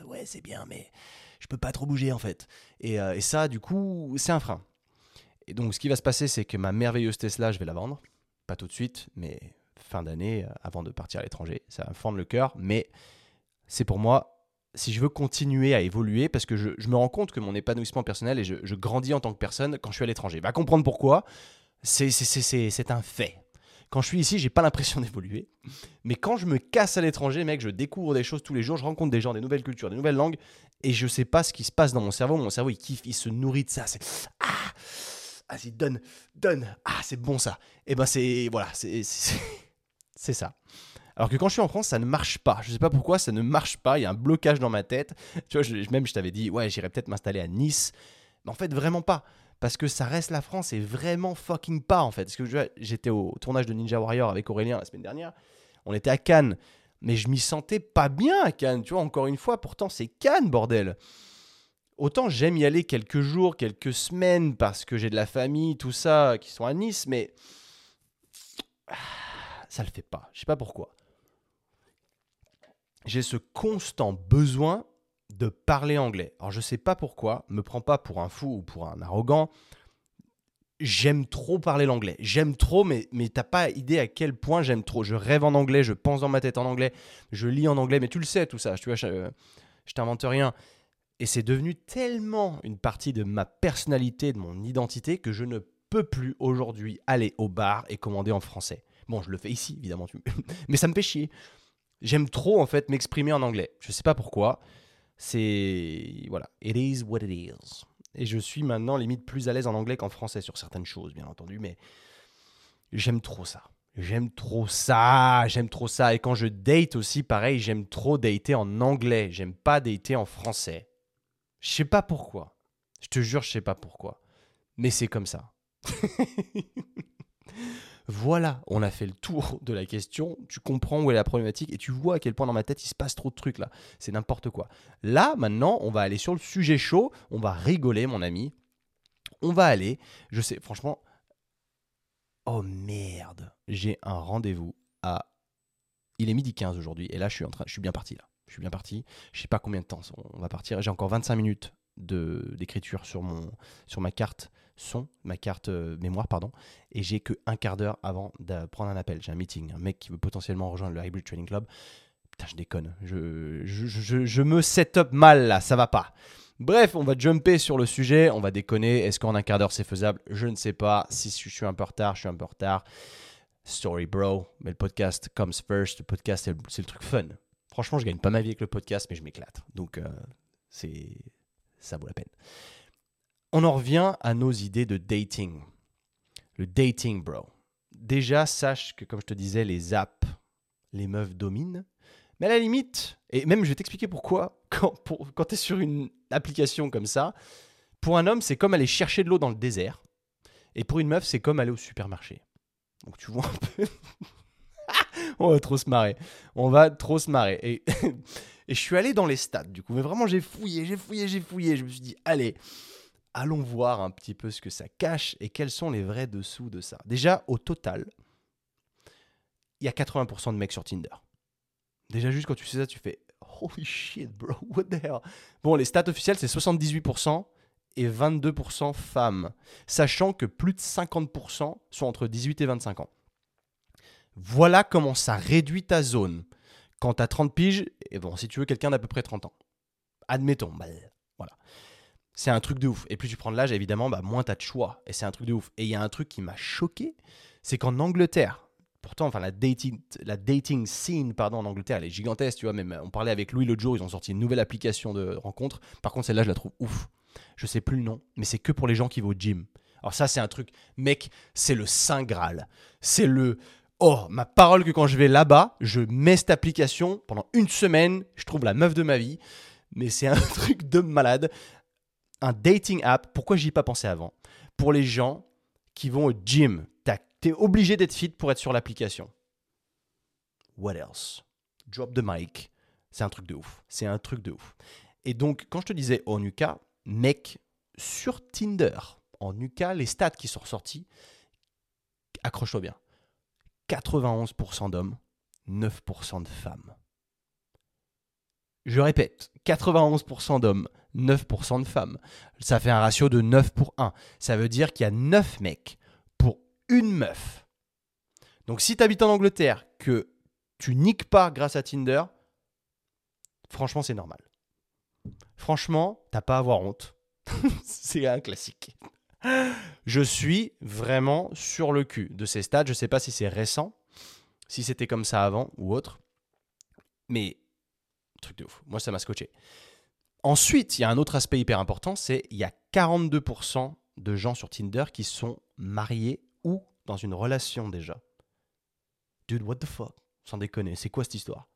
Speaker 1: ouais c'est bien mais je peux pas trop bouger en fait. Et, euh, et ça du coup c'est un frein. Et donc ce qui va se passer c'est que ma merveilleuse Tesla je vais la vendre, pas tout de suite mais fin d'année euh, avant de partir à l'étranger. Ça va me fendre le cœur mais c'est pour moi si je veux continuer à évoluer, parce que je, me rends compte que mon épanouissement personnel et je, grandis en tant que personne quand je suis à l'étranger. Va comprendre pourquoi. C'est un fait. Quand je suis ici, j'ai pas l'impression d'évoluer. Mais quand je me casse à l'étranger, mec, je découvre des choses tous les jours, je rencontre des gens, des nouvelles cultures, des nouvelles langues, et je sais pas ce qui se passe dans mon cerveau. Mon cerveau, il kiffe, il se nourrit de ça. C'est ah vas-y, donne, donne. Ah, c'est bon ça. Et eh ben c'est, voilà, c'est ça. Alors que quand je suis en France, ça ne marche pas. Je sais pas pourquoi, ça ne marche pas. Il y a un blocage dans ma tête. Tu vois, même je t'avais dit, ouais, j'irais peut-être m'installer à Nice. Mais en fait, vraiment pas. Parce que ça reste la France et vraiment fucking pas, en fait. Parce que j'étais au tournage de Ninja Warrior avec Aurélien la semaine dernière. On était à Cannes. Mais je m'y sentais pas bien à Cannes. Tu vois, encore une fois, pourtant, c'est Cannes, bordel. Autant j'aime y aller quelques jours, quelques semaines, parce que j'ai de la famille, tout ça, qui sont à Nice, mais ça le fait pas. Je sais pas pourquoi j'ai ce constant besoin de parler anglais. Alors je sais pas pourquoi, me prends pas pour un fou ou pour un arrogant. J'aime trop parler l'anglais. J'aime trop, mais, mais t'as pas idée à quel point j'aime trop. Je rêve en anglais, je pense dans ma tête en anglais, je lis en anglais, mais tu le sais tout ça, tu je, je t'invente rien. Et c'est devenu tellement une partie de ma personnalité, de mon identité, que je ne peux plus aujourd'hui aller au bar et commander en français. Bon, je le fais ici, évidemment, mais ça me fait chier. J'aime trop en fait m'exprimer en anglais. Je sais pas pourquoi. C'est voilà, it is what it is. Et je suis maintenant limite plus à l'aise en anglais qu'en français sur certaines choses, bien entendu, mais j'aime trop ça. J'aime trop ça, j'aime trop ça. Et quand je date aussi, pareil, j'aime trop dater en anglais. J'aime pas dater en français. Je sais pas pourquoi. Je te jure, je sais pas pourquoi. Mais c'est comme ça. Voilà, on a fait le tour de la question, tu comprends où est la problématique et tu vois à quel point dans ma tête il se passe trop de trucs là. C'est n'importe quoi. Là, maintenant, on va aller sur le sujet chaud, on va rigoler, mon ami. On va aller, je sais, franchement, oh merde, j'ai un rendez-vous à. Il est midi 15 aujourd'hui et là, je suis, en train... je suis bien parti là. Je suis bien parti. Je sais pas combien de temps on va partir. J'ai encore 25 minutes d'écriture sur, mon, sur ma carte son, ma carte euh, mémoire, pardon, et j'ai que un quart d'heure avant de prendre un appel. J'ai un meeting, un mec qui veut potentiellement rejoindre le Hybrid Training Club. Putain, je déconne. Je, je, me set up mal là, ça va pas. Bref, on va jumper sur le sujet, on va déconner. Est-ce qu'en un quart d'heure c'est faisable? Je ne sais pas. Si je suis un peu en retard, je suis un peu en retard. Story, bro. Mais le podcast comes first. Le podcast, c'est le, truc fun. Franchement, je gagne pas ma vie avec le podcast, mais je m'éclate. Donc, euh, c'est ça vaut la peine. On en revient à nos idées de dating. Le dating, bro. Déjà, sache que, comme je te disais, les apps, les meufs dominent. Mais à la limite, et même je vais t'expliquer pourquoi, quand, tu es sur une application comme ça, pour un homme, c'est comme aller chercher de l'eau dans le désert. Et pour une meuf, c'est comme aller au supermarché. Donc tu vois un peu. On va trop se marrer. On va trop se marrer. Et, et je suis allé dans les stades, du coup. Mais vraiment, j'ai fouillé, j'ai fouillé, j'ai fouillé. Je me suis dit, allez, allons voir un petit peu ce que ça cache et quels sont les vrais dessous de ça. Déjà, au total, il y a 80% de mecs sur Tinder. Déjà, juste quand tu sais ça, tu fais Holy shit, bro, what the hell? Bon, les stats officielles, c'est 78% et 22% femmes, sachant que plus de 50% sont entre 18 et 25 ans. Voilà comment ça réduit ta zone. Quand tu as 30 piges, et bon, si tu veux quelqu'un d'à peu près 30 ans. Admettons, bah, voilà. C'est un truc de ouf. Et plus tu prends de l'âge, évidemment, bah, moins tu as de choix. Et c'est un truc de ouf. Et il y a un truc qui m'a choqué, c'est qu'en Angleterre, pourtant, enfin, la dating, la dating scene pardon, en Angleterre, elle est gigantesque. Tu vois, même, on parlait avec Louis l'autre jour, ils ont sorti une nouvelle application de rencontre. Par contre, celle-là, je la trouve ouf. Je sais plus le nom, mais c'est que pour les gens qui vont au gym. Alors ça, c'est un truc, mec, c'est le Saint Graal. C'est le... Oh, ma parole que quand je vais là-bas, je mets cette application pendant une semaine, je trouve la meuf de ma vie. Mais c'est un truc de malade un dating app, pourquoi j'y ai pas pensé avant? Pour les gens qui vont au gym. Tu es obligé d'être fit pour être sur l'application. What else? Drop the mic. C'est un truc de ouf. C'est un truc de ouf. Et donc, quand je te disais en UK, mec, sur Tinder, en UK, les stats qui sont ressortis, accroche-toi bien. 91% d'hommes, 9% de femmes. Je répète, 91% d'hommes, 9% de femmes. Ça fait un ratio de 9 pour 1. Ça veut dire qu'il y a 9 mecs pour une meuf. Donc si tu habites en Angleterre, que tu niques pas grâce à Tinder, franchement c'est normal. Franchement, t'as pas à avoir honte. c'est un classique. Je suis vraiment sur le cul de ces stades. Je sais pas si c'est récent, si c'était comme ça avant ou autre. Mais truc de ouf. Moi, ça m'a scotché. Ensuite, il y a un autre aspect hyper important, c'est il y a 42% de gens sur Tinder qui sont mariés ou dans une relation déjà. Dude, what the fuck? Sans déconner, c'est quoi cette histoire?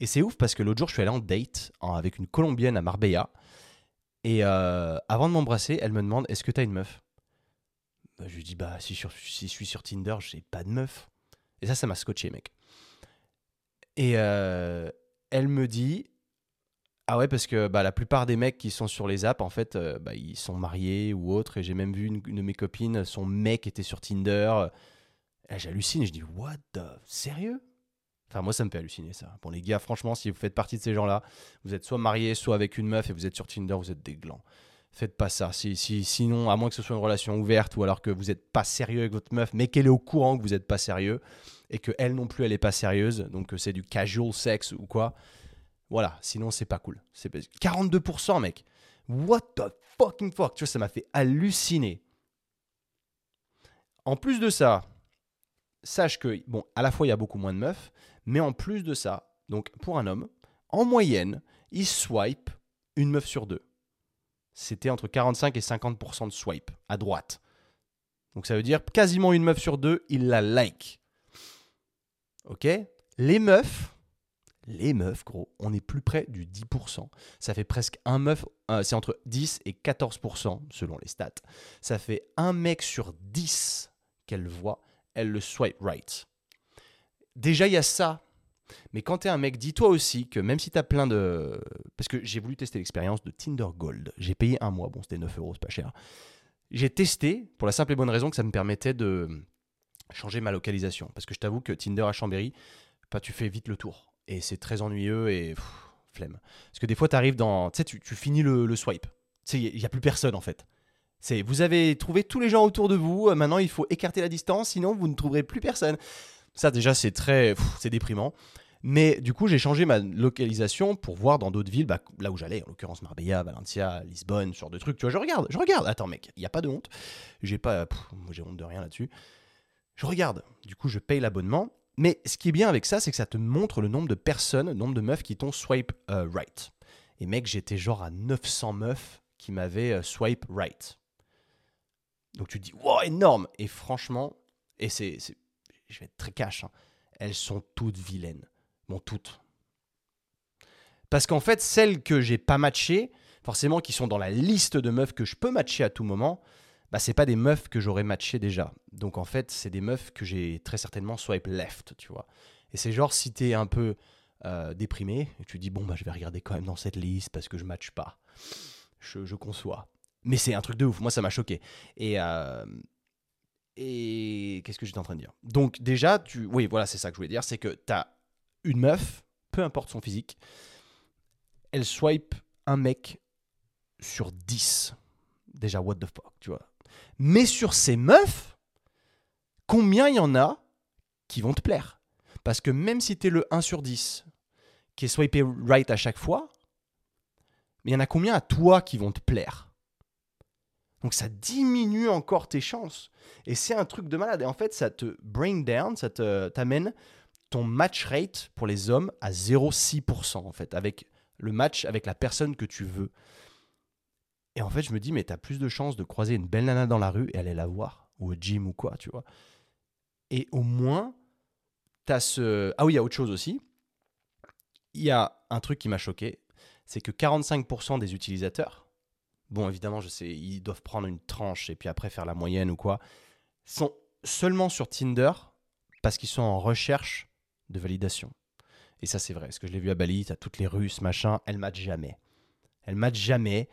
Speaker 1: Et c'est ouf parce que l'autre jour, je suis allé en date avec une Colombienne à Marbella. Et euh, avant de m'embrasser, elle me demande Est-ce que t'as une meuf? Bah, Je lui dis Bah, si, je suis sur Tinder, j'ai pas de meuf. Et ça, ça m'a scotché, mec. Et euh, elle me dit ah ouais, parce que bah, la plupart des mecs qui sont sur les apps, en fait, euh, bah, ils sont mariés ou autres. Et j'ai même vu une, de mes copines, son mec était sur Tinder. J'hallucine et je dis, what the... Sérieux? Enfin, moi, ça me fait halluciner ça. Bon, les gars, franchement, si vous faites partie de ces gens-là, vous êtes soit marié, soit avec une meuf et vous êtes sur Tinder, vous êtes des glands. Faites pas ça. Si, si, sinon, à moins que ce soit une relation ouverte ou alors que vous n'êtes pas sérieux avec votre meuf, mais qu'elle est au courant que vous n'êtes pas sérieux et que elle non plus, elle n'est pas sérieuse, donc c'est du casual sex ou quoi, voilà, sinon c'est pas cool. C'est 42% mec. What the fucking fuck, tu vois, ça m'a fait halluciner. En plus de ça, sache que bon, à la fois il y a beaucoup moins de meufs, mais en plus de ça, donc pour un homme, en moyenne, il swipe une meuf sur deux. C'était entre 45 et 50% de swipe à droite. Donc ça veut dire quasiment une meuf sur deux, il la like. Ok Les meufs, les meufs, gros, on est plus près du 10%. Ça fait presque un meuf, euh, c'est entre 10 et 14% selon les stats. Ça fait un mec sur 10 qu'elle voit, elle le swipe right. Déjà, il y a ça. Mais quand tu es un mec, dis-toi aussi que même si tu as plein de. Parce que j'ai voulu tester l'expérience de Tinder Gold. J'ai payé un mois, bon, c'était 9 euros, c'est pas cher. J'ai testé pour la simple et bonne raison que ça me permettait de changer ma localisation. Parce que je t'avoue que Tinder à Chambéry, pas tu fais vite le tour et c'est très ennuyeux et flemme. Parce que des fois, arrives dans. Tu tu, finis le, swipe. Tu sais, il n'y a plus personne en fait. C'est, vous avez trouvé tous les gens autour de vous, euh, maintenant il faut écarter la distance, sinon vous ne trouverez plus personne. Ça déjà c'est très, c'est déprimant. Mais du coup j'ai changé ma localisation pour voir dans d'autres villes, bah, là où j'allais, en l'occurrence Marbella, Valencia, Lisbonne, ce genre de trucs. Tu vois, je regarde, je regarde. Attends mec, il n'y a pas de honte. J'ai pas, moi j'ai honte de rien là-dessus. Je regarde. Du coup je paye l'abonnement mais ce qui est bien avec ça, c'est que ça te montre le nombre de personnes, le nombre de meufs qui t'ont swipe euh, right. Et mec, j'étais genre à 900 meufs qui m'avaient euh, swipe right. Donc tu te dis, wow, énorme Et franchement, et c'est, je vais être très cash, hein, elles sont toutes vilaines. Bon, toutes. Parce qu'en fait, celles que j'ai pas matchées, forcément qui sont dans la liste de meufs que je peux matcher à tout moment, bah, c'est pas des meufs que j'aurais matché déjà. Donc en fait, c'est des meufs que j'ai très certainement swipe left, tu vois. Et c'est genre si t'es un peu euh, déprimé, et tu dis bon bah je vais regarder quand même dans cette liste parce que je matche pas. Je, conçois. Mais c'est un truc de ouf, moi ça m'a choqué. Et, euh, et qu'est-ce que j'étais en train de dire? Donc déjà, tu... oui voilà c'est ça que je voulais dire, c'est que t'as une meuf, peu importe son physique, elle swipe un mec sur 10. Déjà, what the fuck, tu vois. Mais sur ces meufs, combien il y en a qui vont te plaire? Parce que même si tu es le 1 sur 10 qui est swipé right à chaque fois, il y en a combien à toi qui vont te plaire? Donc ça diminue encore tes chances. Et c'est un truc de malade. Et en fait, ça te bring down, ça t'amène ton match rate pour les hommes à 0,6% en fait, avec le match avec la personne que tu veux. Et en fait, je me dis, mais tu as plus de chances de croiser une belle nana dans la rue et aller la voir, ou au gym ou quoi, tu vois. Et au moins, tu as ce. Ah oui, il y a autre chose aussi. Il y a un truc qui m'a choqué, c'est que 45% des utilisateurs, bon, évidemment, je sais, ils doivent prendre une tranche et puis après faire la moyenne ou quoi, sont seulement sur Tinder parce qu'ils sont en recherche de validation. Et ça, c'est vrai. Parce que je l'ai vu à Bali, tu as toutes les Russes, machin, elles matchent jamais. Elles matchent jamais.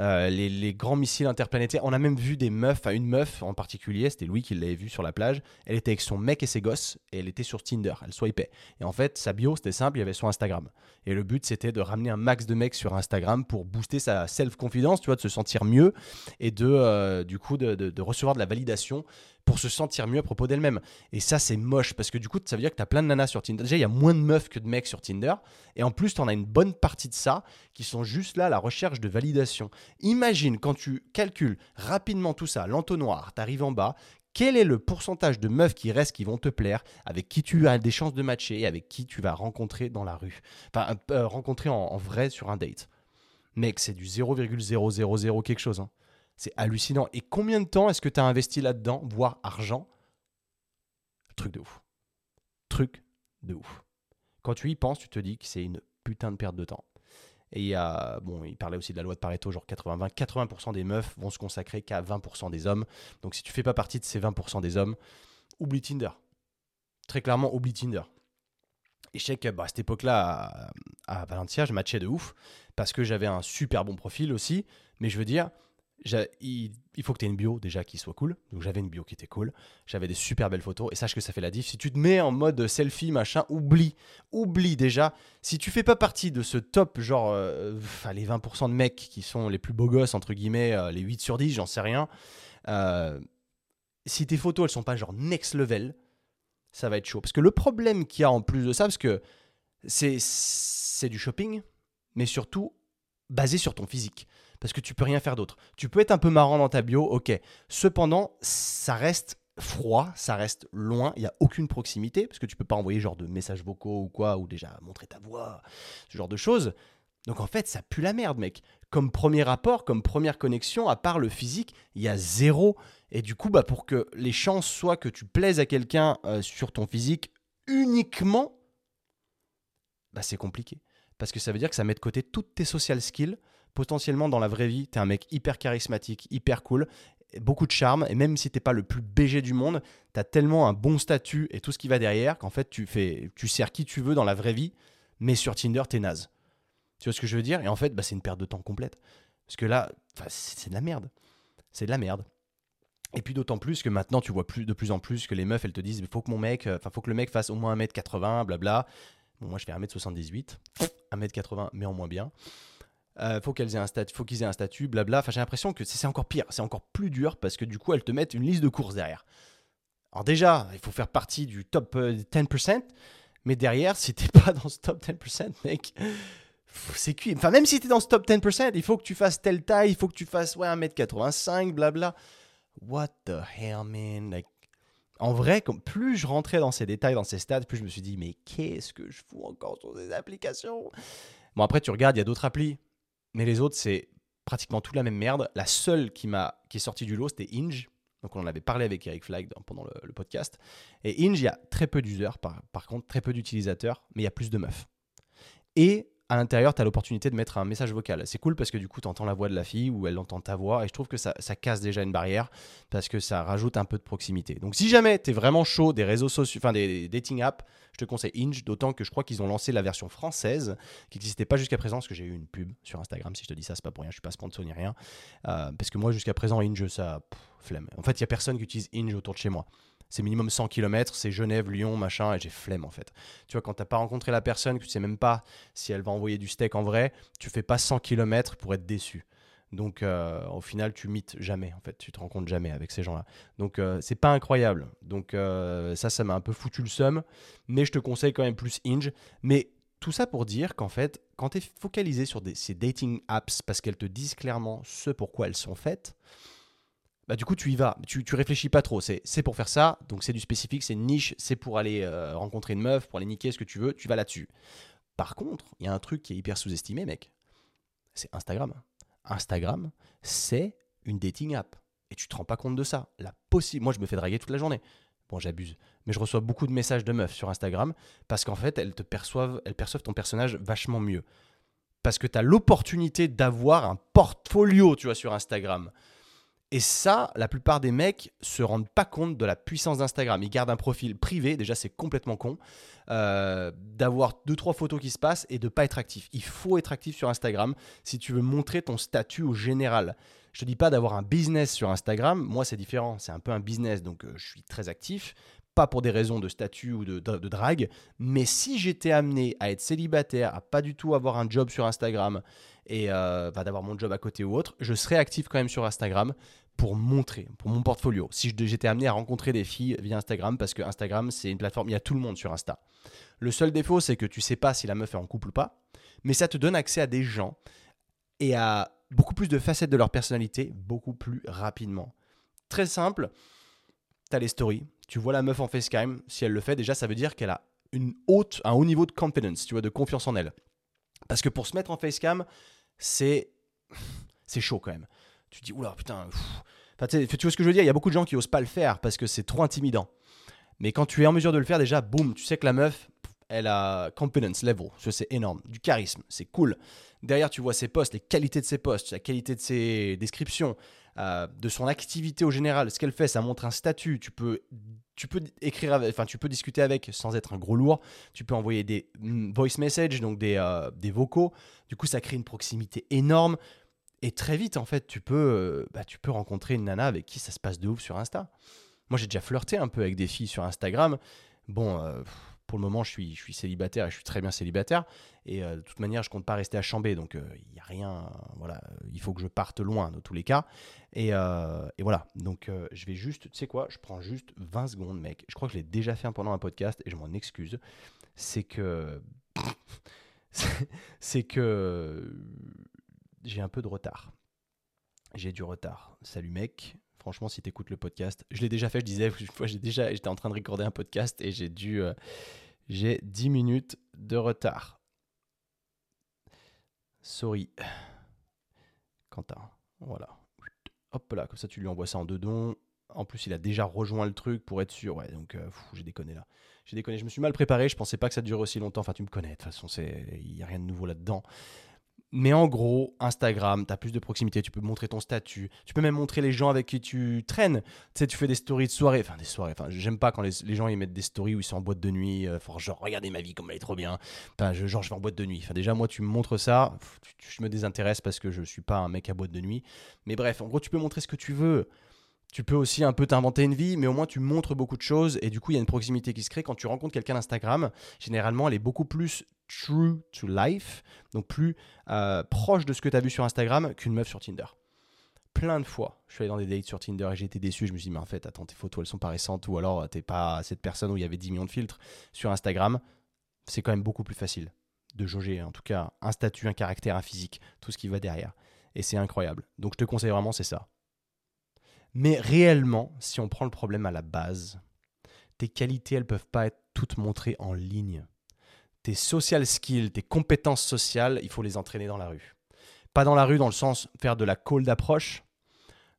Speaker 1: Euh, les, grands missiles interplanétaires. On a même vu des meufs, enfin une meuf en particulier, c'était Louis qui l'avait vu sur la plage. Elle était avec son mec et ses gosses et elle était sur Tinder, elle swipait. Et en fait, sa bio c'était simple, il y avait son Instagram. Et le but c'était de ramener un max de mecs sur Instagram pour booster sa self-confidence, tu vois, de se sentir mieux et de, euh, du coup, de recevoir de la validation pour se sentir mieux à propos d'elle-même. Et ça, c'est moche parce que du coup, ça veut dire que tu as plein de nanas sur Tinder. Déjà, il y a moins de meufs que de mecs sur Tinder. Et en plus, tu en as une bonne partie de ça qui sont juste là à la recherche de validation. Imagine quand tu calcules rapidement tout ça, l'entonnoir, tu arrives en bas, quel est le pourcentage de meufs qui restent qui vont te plaire, avec qui tu as des chances de matcher avec qui tu vas rencontrer dans la rue Enfin, euh, rencontrer en, vrai sur un date. Mec, c'est du 0,000 quelque chose. Hein. C'est hallucinant. Et combien de temps est-ce que tu as investi là-dedans, voire argent? Truc de ouf. Truc de ouf. Quand tu y penses, tu te dis que c'est une putain de perte de temps. Et a, bon, il parlait aussi de la loi de Pareto, genre 80-20. 80%, des meufs vont se consacrer qu'à 20% des hommes. Donc si tu fais pas partie de ces 20% des hommes, oublie Tinder. Très clairement, oublie Tinder. Et je sais qu'à bah, cette époque-là, à, Valencia, je matchais de ouf parce que j'avais un super bon profil aussi. Mais je veux dire, il, faut que tu aies une bio déjà qui soit cool. Donc j'avais une bio qui était cool. J'avais des super belles photos. Et sache que ça fait la diff. Si tu te mets en mode selfie, machin, oublie. Oublie déjà. Si tu fais pas partie de ce top, genre euh, les 20% de mecs qui sont les plus beaux gosses, entre guillemets, euh, les 8 sur 10, j'en sais rien. Euh, si tes photos, elles sont pas genre next level, ça va être chaud. Parce que le problème qu'il y a en plus de ça, parce que c'est du shopping, mais surtout basé sur ton physique parce que tu peux rien faire d'autre. Tu peux être un peu marrant dans ta bio, ok. Cependant, ça reste froid, ça reste loin, il n'y a aucune proximité, parce que tu peux pas envoyer genre de messages vocaux ou quoi, ou déjà montrer ta voix, ce genre de choses. Donc en fait, ça pue la merde, mec. Comme premier rapport, comme première connexion, à part le physique, il y a zéro. Et du coup, bah, pour que les chances soient que tu plaises à quelqu'un euh, sur ton physique uniquement, bah, c'est compliqué. Parce que ça veut dire que ça met de côté toutes tes social skills, potentiellement dans la vraie vie, tu un mec hyper charismatique, hyper cool, beaucoup de charme, et même si t'es pas le plus BG du monde, tu as tellement un bon statut et tout ce qui va derrière qu'en fait tu fais, tu sers qui tu veux dans la vraie vie, mais sur Tinder t'es naze. Tu vois ce que je veux dire? Et en fait, bah, c'est une perte de temps complète. Parce que là, c'est de la merde. C'est de la merde. Et puis d'autant plus que maintenant, tu vois plus, de plus en plus que les meufs, elles te disent, il faut que mon mec, euh, enfin, faut que le mec fasse au moins 1m80, blabla. Bon, moi, je fais 1m78, 1m80, mais en moins bien. Euh, faut qu'elles aient un statut, faut qu'ils aient un statut, blabla. Enfin, j'ai l'impression que c'est encore pire, c'est encore plus dur parce que du coup, elles te mettent une liste de courses derrière. Alors déjà, il faut faire partie du top 10%, euh, mais derrière, si t'es pas dans ce top 10%, mec, c'est cuit. Enfin, même si t'es dans ce top 10%, il faut que tu fasses telle taille, il faut que tu fasses ouais, 1m85, blabla. What the hell, man? Like, en vrai, plus je rentrais dans ces détails, dans ces stats, plus je me suis dit, mais qu'est-ce que je fous encore sur ces applications? Bon, après, tu regardes, il y a d'autres applis. Mais les autres, c'est pratiquement toute la même merde. La seule qui, qui est sortie du lot, c'était Inge. Donc on en avait parlé avec Eric Flag pendant le, podcast. Et Inge, il y a très peu d'users, par, par contre, très peu d'utilisateurs, mais il y a plus de meufs. Et à l'intérieur, tu as l'opportunité de mettre un message vocal. C'est cool parce que du coup, tu entends la voix de la fille ou elle entend ta voix. Et je trouve que ça, casse déjà une barrière parce que ça rajoute un peu de proximité. Donc, si jamais tu es vraiment chaud des réseaux sociaux, enfin des, dating apps, je te conseille Inge. D'autant que je crois qu'ils ont lancé la version française qui n'existait pas jusqu'à présent parce que j'ai eu une pub sur Instagram. Si je te dis ça, c'est pas pour rien. Je suis pas sponsor ni rien. Euh, parce que moi, jusqu'à présent, Inge, ça. flemme. En fait, il y a personne qui utilise Inge autour de chez moi c'est minimum 100 km, c'est Genève, Lyon, machin, et j'ai flemme en fait. Tu vois, quand t'as pas rencontré la personne, que tu sais même pas si elle va envoyer du steak en vrai, tu fais pas 100 km pour être déçu. Donc euh, au final, tu mites jamais, en fait, tu te rencontres jamais avec ces gens-là. Donc euh, c'est pas incroyable. Donc euh, ça, ça m'a un peu foutu le seum, mais je te conseille quand même plus Inge. Mais tout ça pour dire qu'en fait, quand tu es focalisé sur ces dating apps parce qu'elles te disent clairement ce pourquoi elles sont faites, bah, du coup, tu y vas. Tu, tu réfléchis pas trop. C'est pour faire ça. Donc, c'est du spécifique, c'est une niche, c'est pour aller euh, rencontrer une meuf, pour aller niquer ce que tu veux. Tu vas là-dessus. Par contre, il y a un truc qui est hyper sous-estimé, mec. C'est Instagram. Instagram, c'est une dating app. Et tu te rends pas compte de ça. La possible. Moi, je me fais draguer toute la journée. Bon, j'abuse. Mais je reçois beaucoup de messages de meufs sur Instagram parce qu'en fait, elles te perçoivent, elles perçoivent ton personnage vachement mieux. Parce que tu as l'opportunité d'avoir un portfolio, tu vois, sur Instagram. Et ça, la plupart des mecs se rendent pas compte de la puissance d'Instagram. Ils gardent un profil privé, déjà c'est complètement con, euh, d'avoir deux trois photos qui se passent et de pas être actif. Il faut être actif sur Instagram si tu veux montrer ton statut au général. Je te dis pas d'avoir un business sur Instagram, moi c'est différent, c'est un peu un business, donc euh, je suis très actif, pas pour des raisons de statut ou de, de drague, mais si j'étais amené à être célibataire, à pas du tout avoir un job sur Instagram et euh, d'avoir mon job à côté ou autre, je serais actif quand même sur Instagram pour montrer, pour mon portfolio. Si j'étais amené à rencontrer des filles via Instagram, parce que Instagram, c'est une plateforme, il y a tout le monde sur Insta. Le seul défaut, c'est que tu sais pas si la meuf est en couple ou pas, mais ça te donne accès à des gens et à beaucoup plus de facettes de leur personnalité beaucoup plus rapidement. Très simple, tu as les stories, tu vois la meuf en facecam, si elle le fait, déjà, ça veut dire qu'elle a une haute, un haut niveau de confidence, tu vois, de confiance en elle. Parce que pour se mettre en facecam, c'est c'est chaud quand même. Tu te dis, oula, putain. Tu vois ce que je veux dire? Il y a beaucoup de gens qui osent pas le faire parce que c'est trop intimidant. Mais quand tu es en mesure de le faire, déjà, boum, tu sais que la meuf, elle a confidence level, c'est énorme, du charisme, c'est cool. Derrière, tu vois ses posts, les qualités de ses posts, la qualité de ses descriptions, euh, de son activité au général, ce qu'elle fait, ça montre un statut. Tu peux, tu peux écrire, enfin, tu peux discuter avec sans être un gros lourd. Tu peux envoyer des mm, voice messages, donc des, euh, des vocaux. Du coup, ça crée une proximité énorme. Et très vite, en fait, tu peux, euh, bah, tu peux rencontrer une nana avec qui ça se passe de ouf sur Insta. Moi, j'ai déjà flirté un peu avec des filles sur Instagram. Bon, pour le moment, je suis, célibataire et je suis très bien célibataire. Et euh, de toute manière, je compte pas rester à Chambé. Donc, il euh, n'y a rien. voilà, il faut que je parte loin, dans tous les cas. Et, euh, et voilà. Donc, je vais juste. Tu sais quoi Je prends juste 20 secondes, mec. Je crois que je l'ai déjà fait pendant un podcast et je m'en excuse. C'est que. c'est que. J'ai un peu de retard. J'ai du retard. Salut, mec. Franchement, si tu écoutes le podcast, je l'ai déjà fait, je disais, une fois, j'étais en train de recorder un podcast et j'ai dû, euh, j'ai 10 minutes de retard. Sorry. Quentin, voilà. Hop là, comme ça tu lui envoies ça en deux dons. En plus, il a déjà rejoint le truc pour être sûr. Ouais, donc euh, j'ai déconné là. J'ai déconné. Je me suis mal préparé. Je pensais pas que ça durerait aussi longtemps. Enfin, tu me connais. De toute façon, il n'y a rien de nouveau là-dedans. Mais en gros, Instagram, tu as plus de proximité, tu peux montrer ton statut, tu peux même montrer les gens avec qui tu traînes. Tu sais, tu fais des stories de soirée, enfin des soirées, enfin j'aime pas quand les, gens ils mettent des stories où ils sont en boîte de nuit, euh, genre regardez ma vie comme elle est trop bien, enfin je, genre je vais en boîte de nuit. Enfin déjà moi tu me montres ça, je me désintéresse parce que je suis pas un mec à boîte de nuit. Mais bref, en gros tu peux montrer ce que tu veux. Tu peux aussi un peu t'inventer une vie, mais au moins tu montres beaucoup de choses et du coup il y a une proximité qui se crée. Quand tu rencontres quelqu'un d'Instagram, généralement elle est beaucoup plus true to life, donc plus euh, proche de ce que tu as vu sur Instagram qu'une meuf sur Tinder. Plein de fois, je suis allé dans des dates sur Tinder et j'ai été déçu. Je me suis dit, mais en fait, attends, tes photos, elles sont pas récentes ou alors t'es pas cette personne où il y avait 10 millions de filtres. Sur Instagram, c'est quand même beaucoup plus facile de jauger, en tout cas, un statut, un caractère, un physique, tout ce qui va derrière. Et c'est incroyable. Donc je te conseille vraiment, c'est ça. Mais réellement, si on prend le problème à la base, tes qualités, elles peuvent pas être toutes montrées en ligne. Tes social skills, tes compétences sociales, il faut les entraîner dans la rue. Pas dans la rue dans le sens faire de la call d'approche,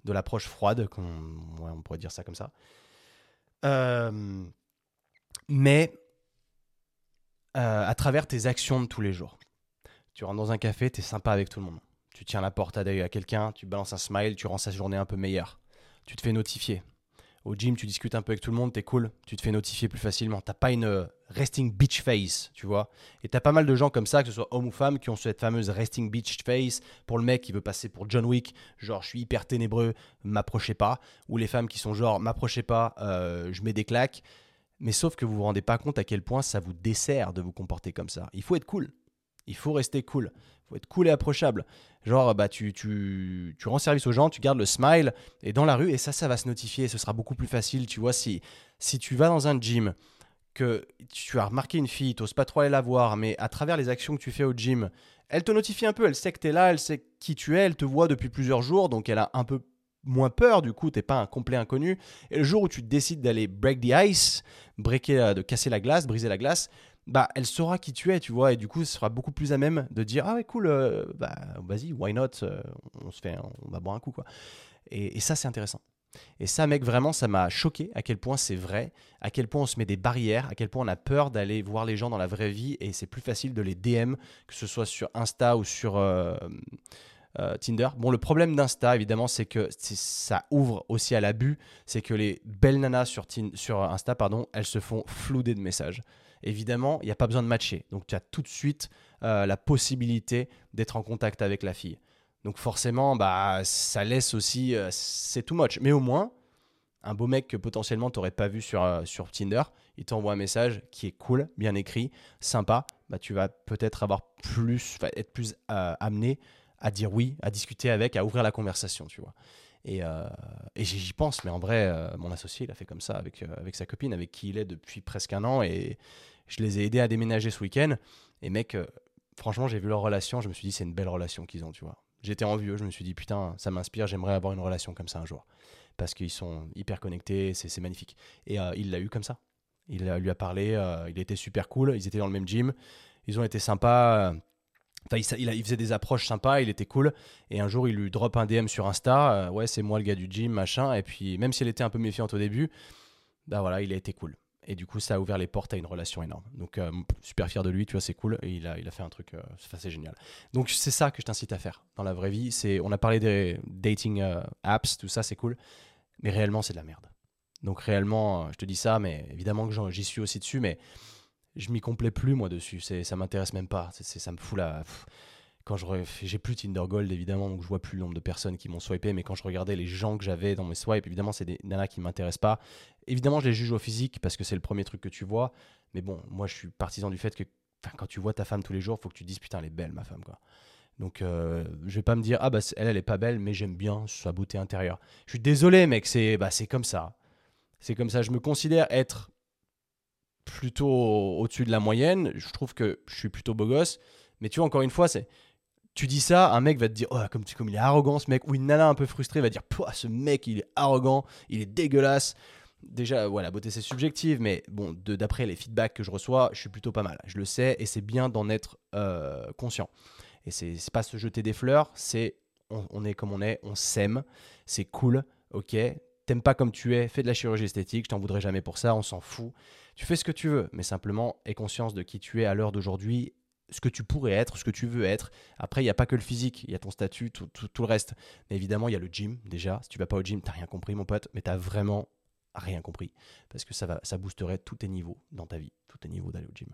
Speaker 1: de l'approche froide, on pourrait dire ça comme ça. Euh, mais euh, à travers tes actions de tous les jours. Tu rentres dans un café, tu es sympa avec tout le monde. Tu tiens la porte à, à quelqu'un, tu balances un smile, tu rends sa journée un peu meilleure tu te fais notifier. Au gym, tu discutes un peu avec tout le monde, t'es cool, tu te fais notifier plus facilement. T'as pas une euh, resting bitch face, tu vois. Et t'as pas mal de gens comme ça, que ce soit homme ou femme, qui ont cette fameuse resting bitch face pour le mec qui veut passer pour John Wick, genre je suis hyper ténébreux, m'approchez pas. Ou les femmes qui sont genre m'approchez pas, euh, je mets des claques. Mais sauf que vous vous rendez pas compte à quel point ça vous dessert de vous comporter comme ça. Il faut être cool. Il faut rester cool. Il faut être cool et approchable. Genre, bah, tu, tu, tu rends service aux gens, tu gardes le smile et dans la rue, et ça, ça va se notifier. Ce sera beaucoup plus facile. Tu vois, si, si tu vas dans un gym, que tu as remarqué une fille, tu n'oses pas trop aller la voir, mais à travers les actions que tu fais au gym, elle te notifie un peu, elle sait que tu es là, elle sait qui tu es, elle te voit depuis plusieurs jours, donc elle a un peu moins peur, du coup, tu n'es pas un complet inconnu. Et le jour où tu décides d'aller break the ice, breaker, de casser la glace, briser la glace, bah, elle saura qui tu es, tu vois, et du coup, ce sera beaucoup plus à même de dire ah ouais cool, euh, bah vas-y, why not, euh, on se fait, on va boire un coup quoi. Et, ça, c'est intéressant. Et ça, mec, vraiment, ça m'a choqué à quel point c'est vrai, à quel point on se met des barrières, à quel point on a peur d'aller voir les gens dans la vraie vie et c'est plus facile de les DM, que ce soit sur Insta ou sur euh, Tinder. Bon, le problème d'Insta, évidemment, c'est que ça ouvre aussi à l'abus, c'est que les belles nanas sur, sur Insta, pardon, elles se font flouder de messages évidemment, il n'y a pas besoin de matcher. Donc tu as tout de suite euh, la possibilité d'être en contact avec la fille. Donc forcément, bah, ça laisse aussi, euh, c'est too much. Mais au moins, un beau mec que potentiellement tu n'aurais pas vu sur, euh, sur Tinder, il t'envoie un message qui est cool, bien écrit, sympa, bah, tu vas peut-être avoir plus, être plus amené à dire oui, à discuter avec, à ouvrir la conversation, tu vois. Et, et j'y pense, mais en vrai, mon associé, il a fait comme ça avec, avec sa copine, avec qui il est depuis presque un an, et, je les ai aidés à déménager ce week-end. Et mec, euh, franchement, j'ai vu leur relation. Je me suis dit, c'est une belle relation qu'ils ont, tu vois. J'étais envieux. Je me suis dit, putain, ça m'inspire. J'aimerais avoir une relation comme ça un jour. Parce qu'ils sont hyper connectés. C'est magnifique. Et euh, il l'a eu comme ça. Il lui a parlé. Euh, il était super cool. Ils étaient dans le même gym. Ils ont été sympas. Enfin, il, il, faisait des approches sympas, il était cool. Et un jour, il lui drop un DM sur Insta. ouais, c'est moi le gars du gym, machin. Et puis, même si elle était un peu méfiante au début, bah voilà, il a été cool. Et du coup, ça a ouvert les portes à une relation énorme. Donc, euh, super fier de lui, tu vois, c'est cool. Et il a, il a fait un truc, euh, c'est génial. Donc, c'est ça que je t'incite à faire dans la vraie vie. C'est, on a parlé des dating euh, apps, tout ça, c'est cool. Mais réellement, c'est de la merde. Donc, réellement, je te dis ça, mais évidemment que j'y suis aussi dessus, mais je m'y complais plus, moi, dessus. Ça m'intéresse même pas. Ça me fout la quand je j'ai plus Tinder Gold évidemment donc je vois plus le nombre de personnes qui m'ont swipé mais quand je regardais les gens que j'avais dans mes swipes évidemment c'est des nanas qui m'intéressent pas. Évidemment je les juge au physique parce que c'est le premier truc que tu vois mais bon moi je suis partisan du fait que quand tu vois ta femme tous les jours faut que tu te dises putain elle est belle ma femme quoi. Donc euh, je vais pas me dire ah bah elle elle est pas belle mais j'aime bien sa beauté intérieure. Je suis désolé mec c'est bah c'est comme ça. C'est comme ça. Je me considère être plutôt au-dessus de la moyenne. Je trouve que je suis plutôt beau gosse mais tu vois encore une fois c'est tu dis ça, un mec va te dire, oh, comme, comme il est arrogant ce mec, ou une nana un peu frustrée va dire, ce mec il est arrogant, il est dégueulasse. Déjà, voilà, beauté c'est subjective, mais bon, d'après les feedbacks que je reçois, je suis plutôt pas mal. Je le sais et c'est bien d'en être euh, conscient. Et c'est pas se jeter des fleurs, c'est on, est comme on est, on s'aime, c'est cool, ok. T'aimes pas comme tu es, fais de la chirurgie esthétique, je t'en voudrais jamais pour ça, on s'en fout. Tu fais ce que tu veux, mais simplement aie conscience de qui tu es à l'heure d'aujourd'hui ce que tu pourrais être, ce que tu veux être. Après, il n'y a pas que le physique, il y a ton statut, tout, le reste. Mais évidemment, il y a le gym déjà. Si tu vas pas au gym, tu n'as rien compris, mon pote, mais tu n'as vraiment rien compris. Parce que ça, va, boosterait tous tes niveaux dans ta vie, tous tes niveaux d'aller au gym.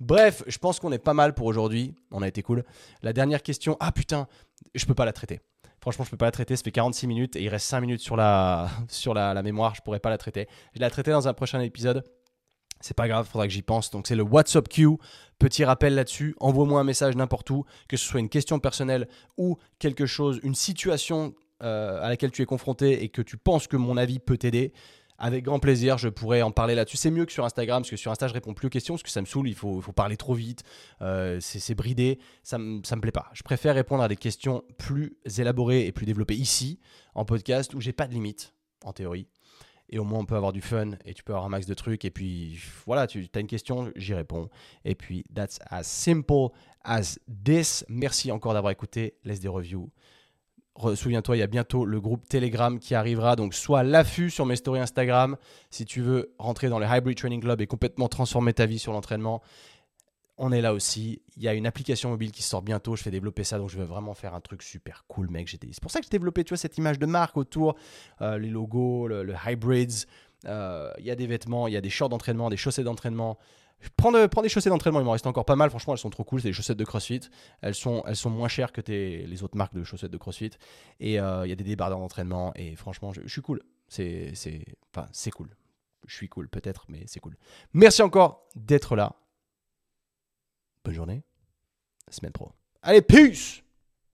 Speaker 1: Bref, je pense qu'on est pas mal pour aujourd'hui. On a été cool. La dernière question, ah putain, je peux pas la traiter. Franchement, je peux pas la traiter. Ça fait 46 minutes et il reste 5 minutes sur la, mémoire. Je pourrais pas la traiter. Je vais la traiter dans un prochain épisode. C'est pas grave, faudra que j'y pense. Donc c'est le WhatsApp Q. Petit rappel là-dessus, envoie-moi un message n'importe où, que ce soit une question personnelle ou quelque chose, une situation euh, à laquelle tu es confronté et que tu penses que mon avis peut t'aider. Avec grand plaisir, je pourrais en parler là-dessus. C'est mieux que sur Instagram, parce que sur Instagram, je réponds plus aux questions, parce que ça me saoule, il faut, faut parler trop vite, euh, c'est bridé, ça ne me plaît pas. Je préfère répondre à des questions plus élaborées et plus développées ici, en podcast, où j'ai pas de limite, en théorie et au moins on peut avoir du fun et tu peux avoir un max de trucs et puis voilà, tu as une question, j'y réponds. Et puis that's as simple as this. Merci encore d'avoir écouté, laisse des reviews. Souviens-toi, il y a bientôt le groupe Telegram qui arrivera, donc sois l'affût sur mes stories Instagram si tu veux rentrer dans le Hybrid Training Club et complètement transformer ta vie sur l'entraînement on est là aussi. Il y a une application mobile qui sort bientôt. Je fais développer ça, donc je veux vraiment faire un truc super cool, mec. C'est pour ça que j'ai développé, tu cette image de marque autour, euh, les logos, le, hybrids. Euh, il y a des vêtements, il y a des shorts d'entraînement, des chaussettes d'entraînement. Prends, des chaussettes d'entraînement, il m'en reste encore pas mal. Franchement, elles sont trop cool. C'est des chaussettes de CrossFit. Elles sont, elles sont moins chères que les autres marques de chaussettes de CrossFit. Et euh, il y a des débardeurs d'entraînement. Et franchement, je, je suis cool. C'est, enfin, c'est cool. Je suis cool, peut-être, mais c'est cool. Merci encore d'être là. Journée. semaine pro. Allez, peace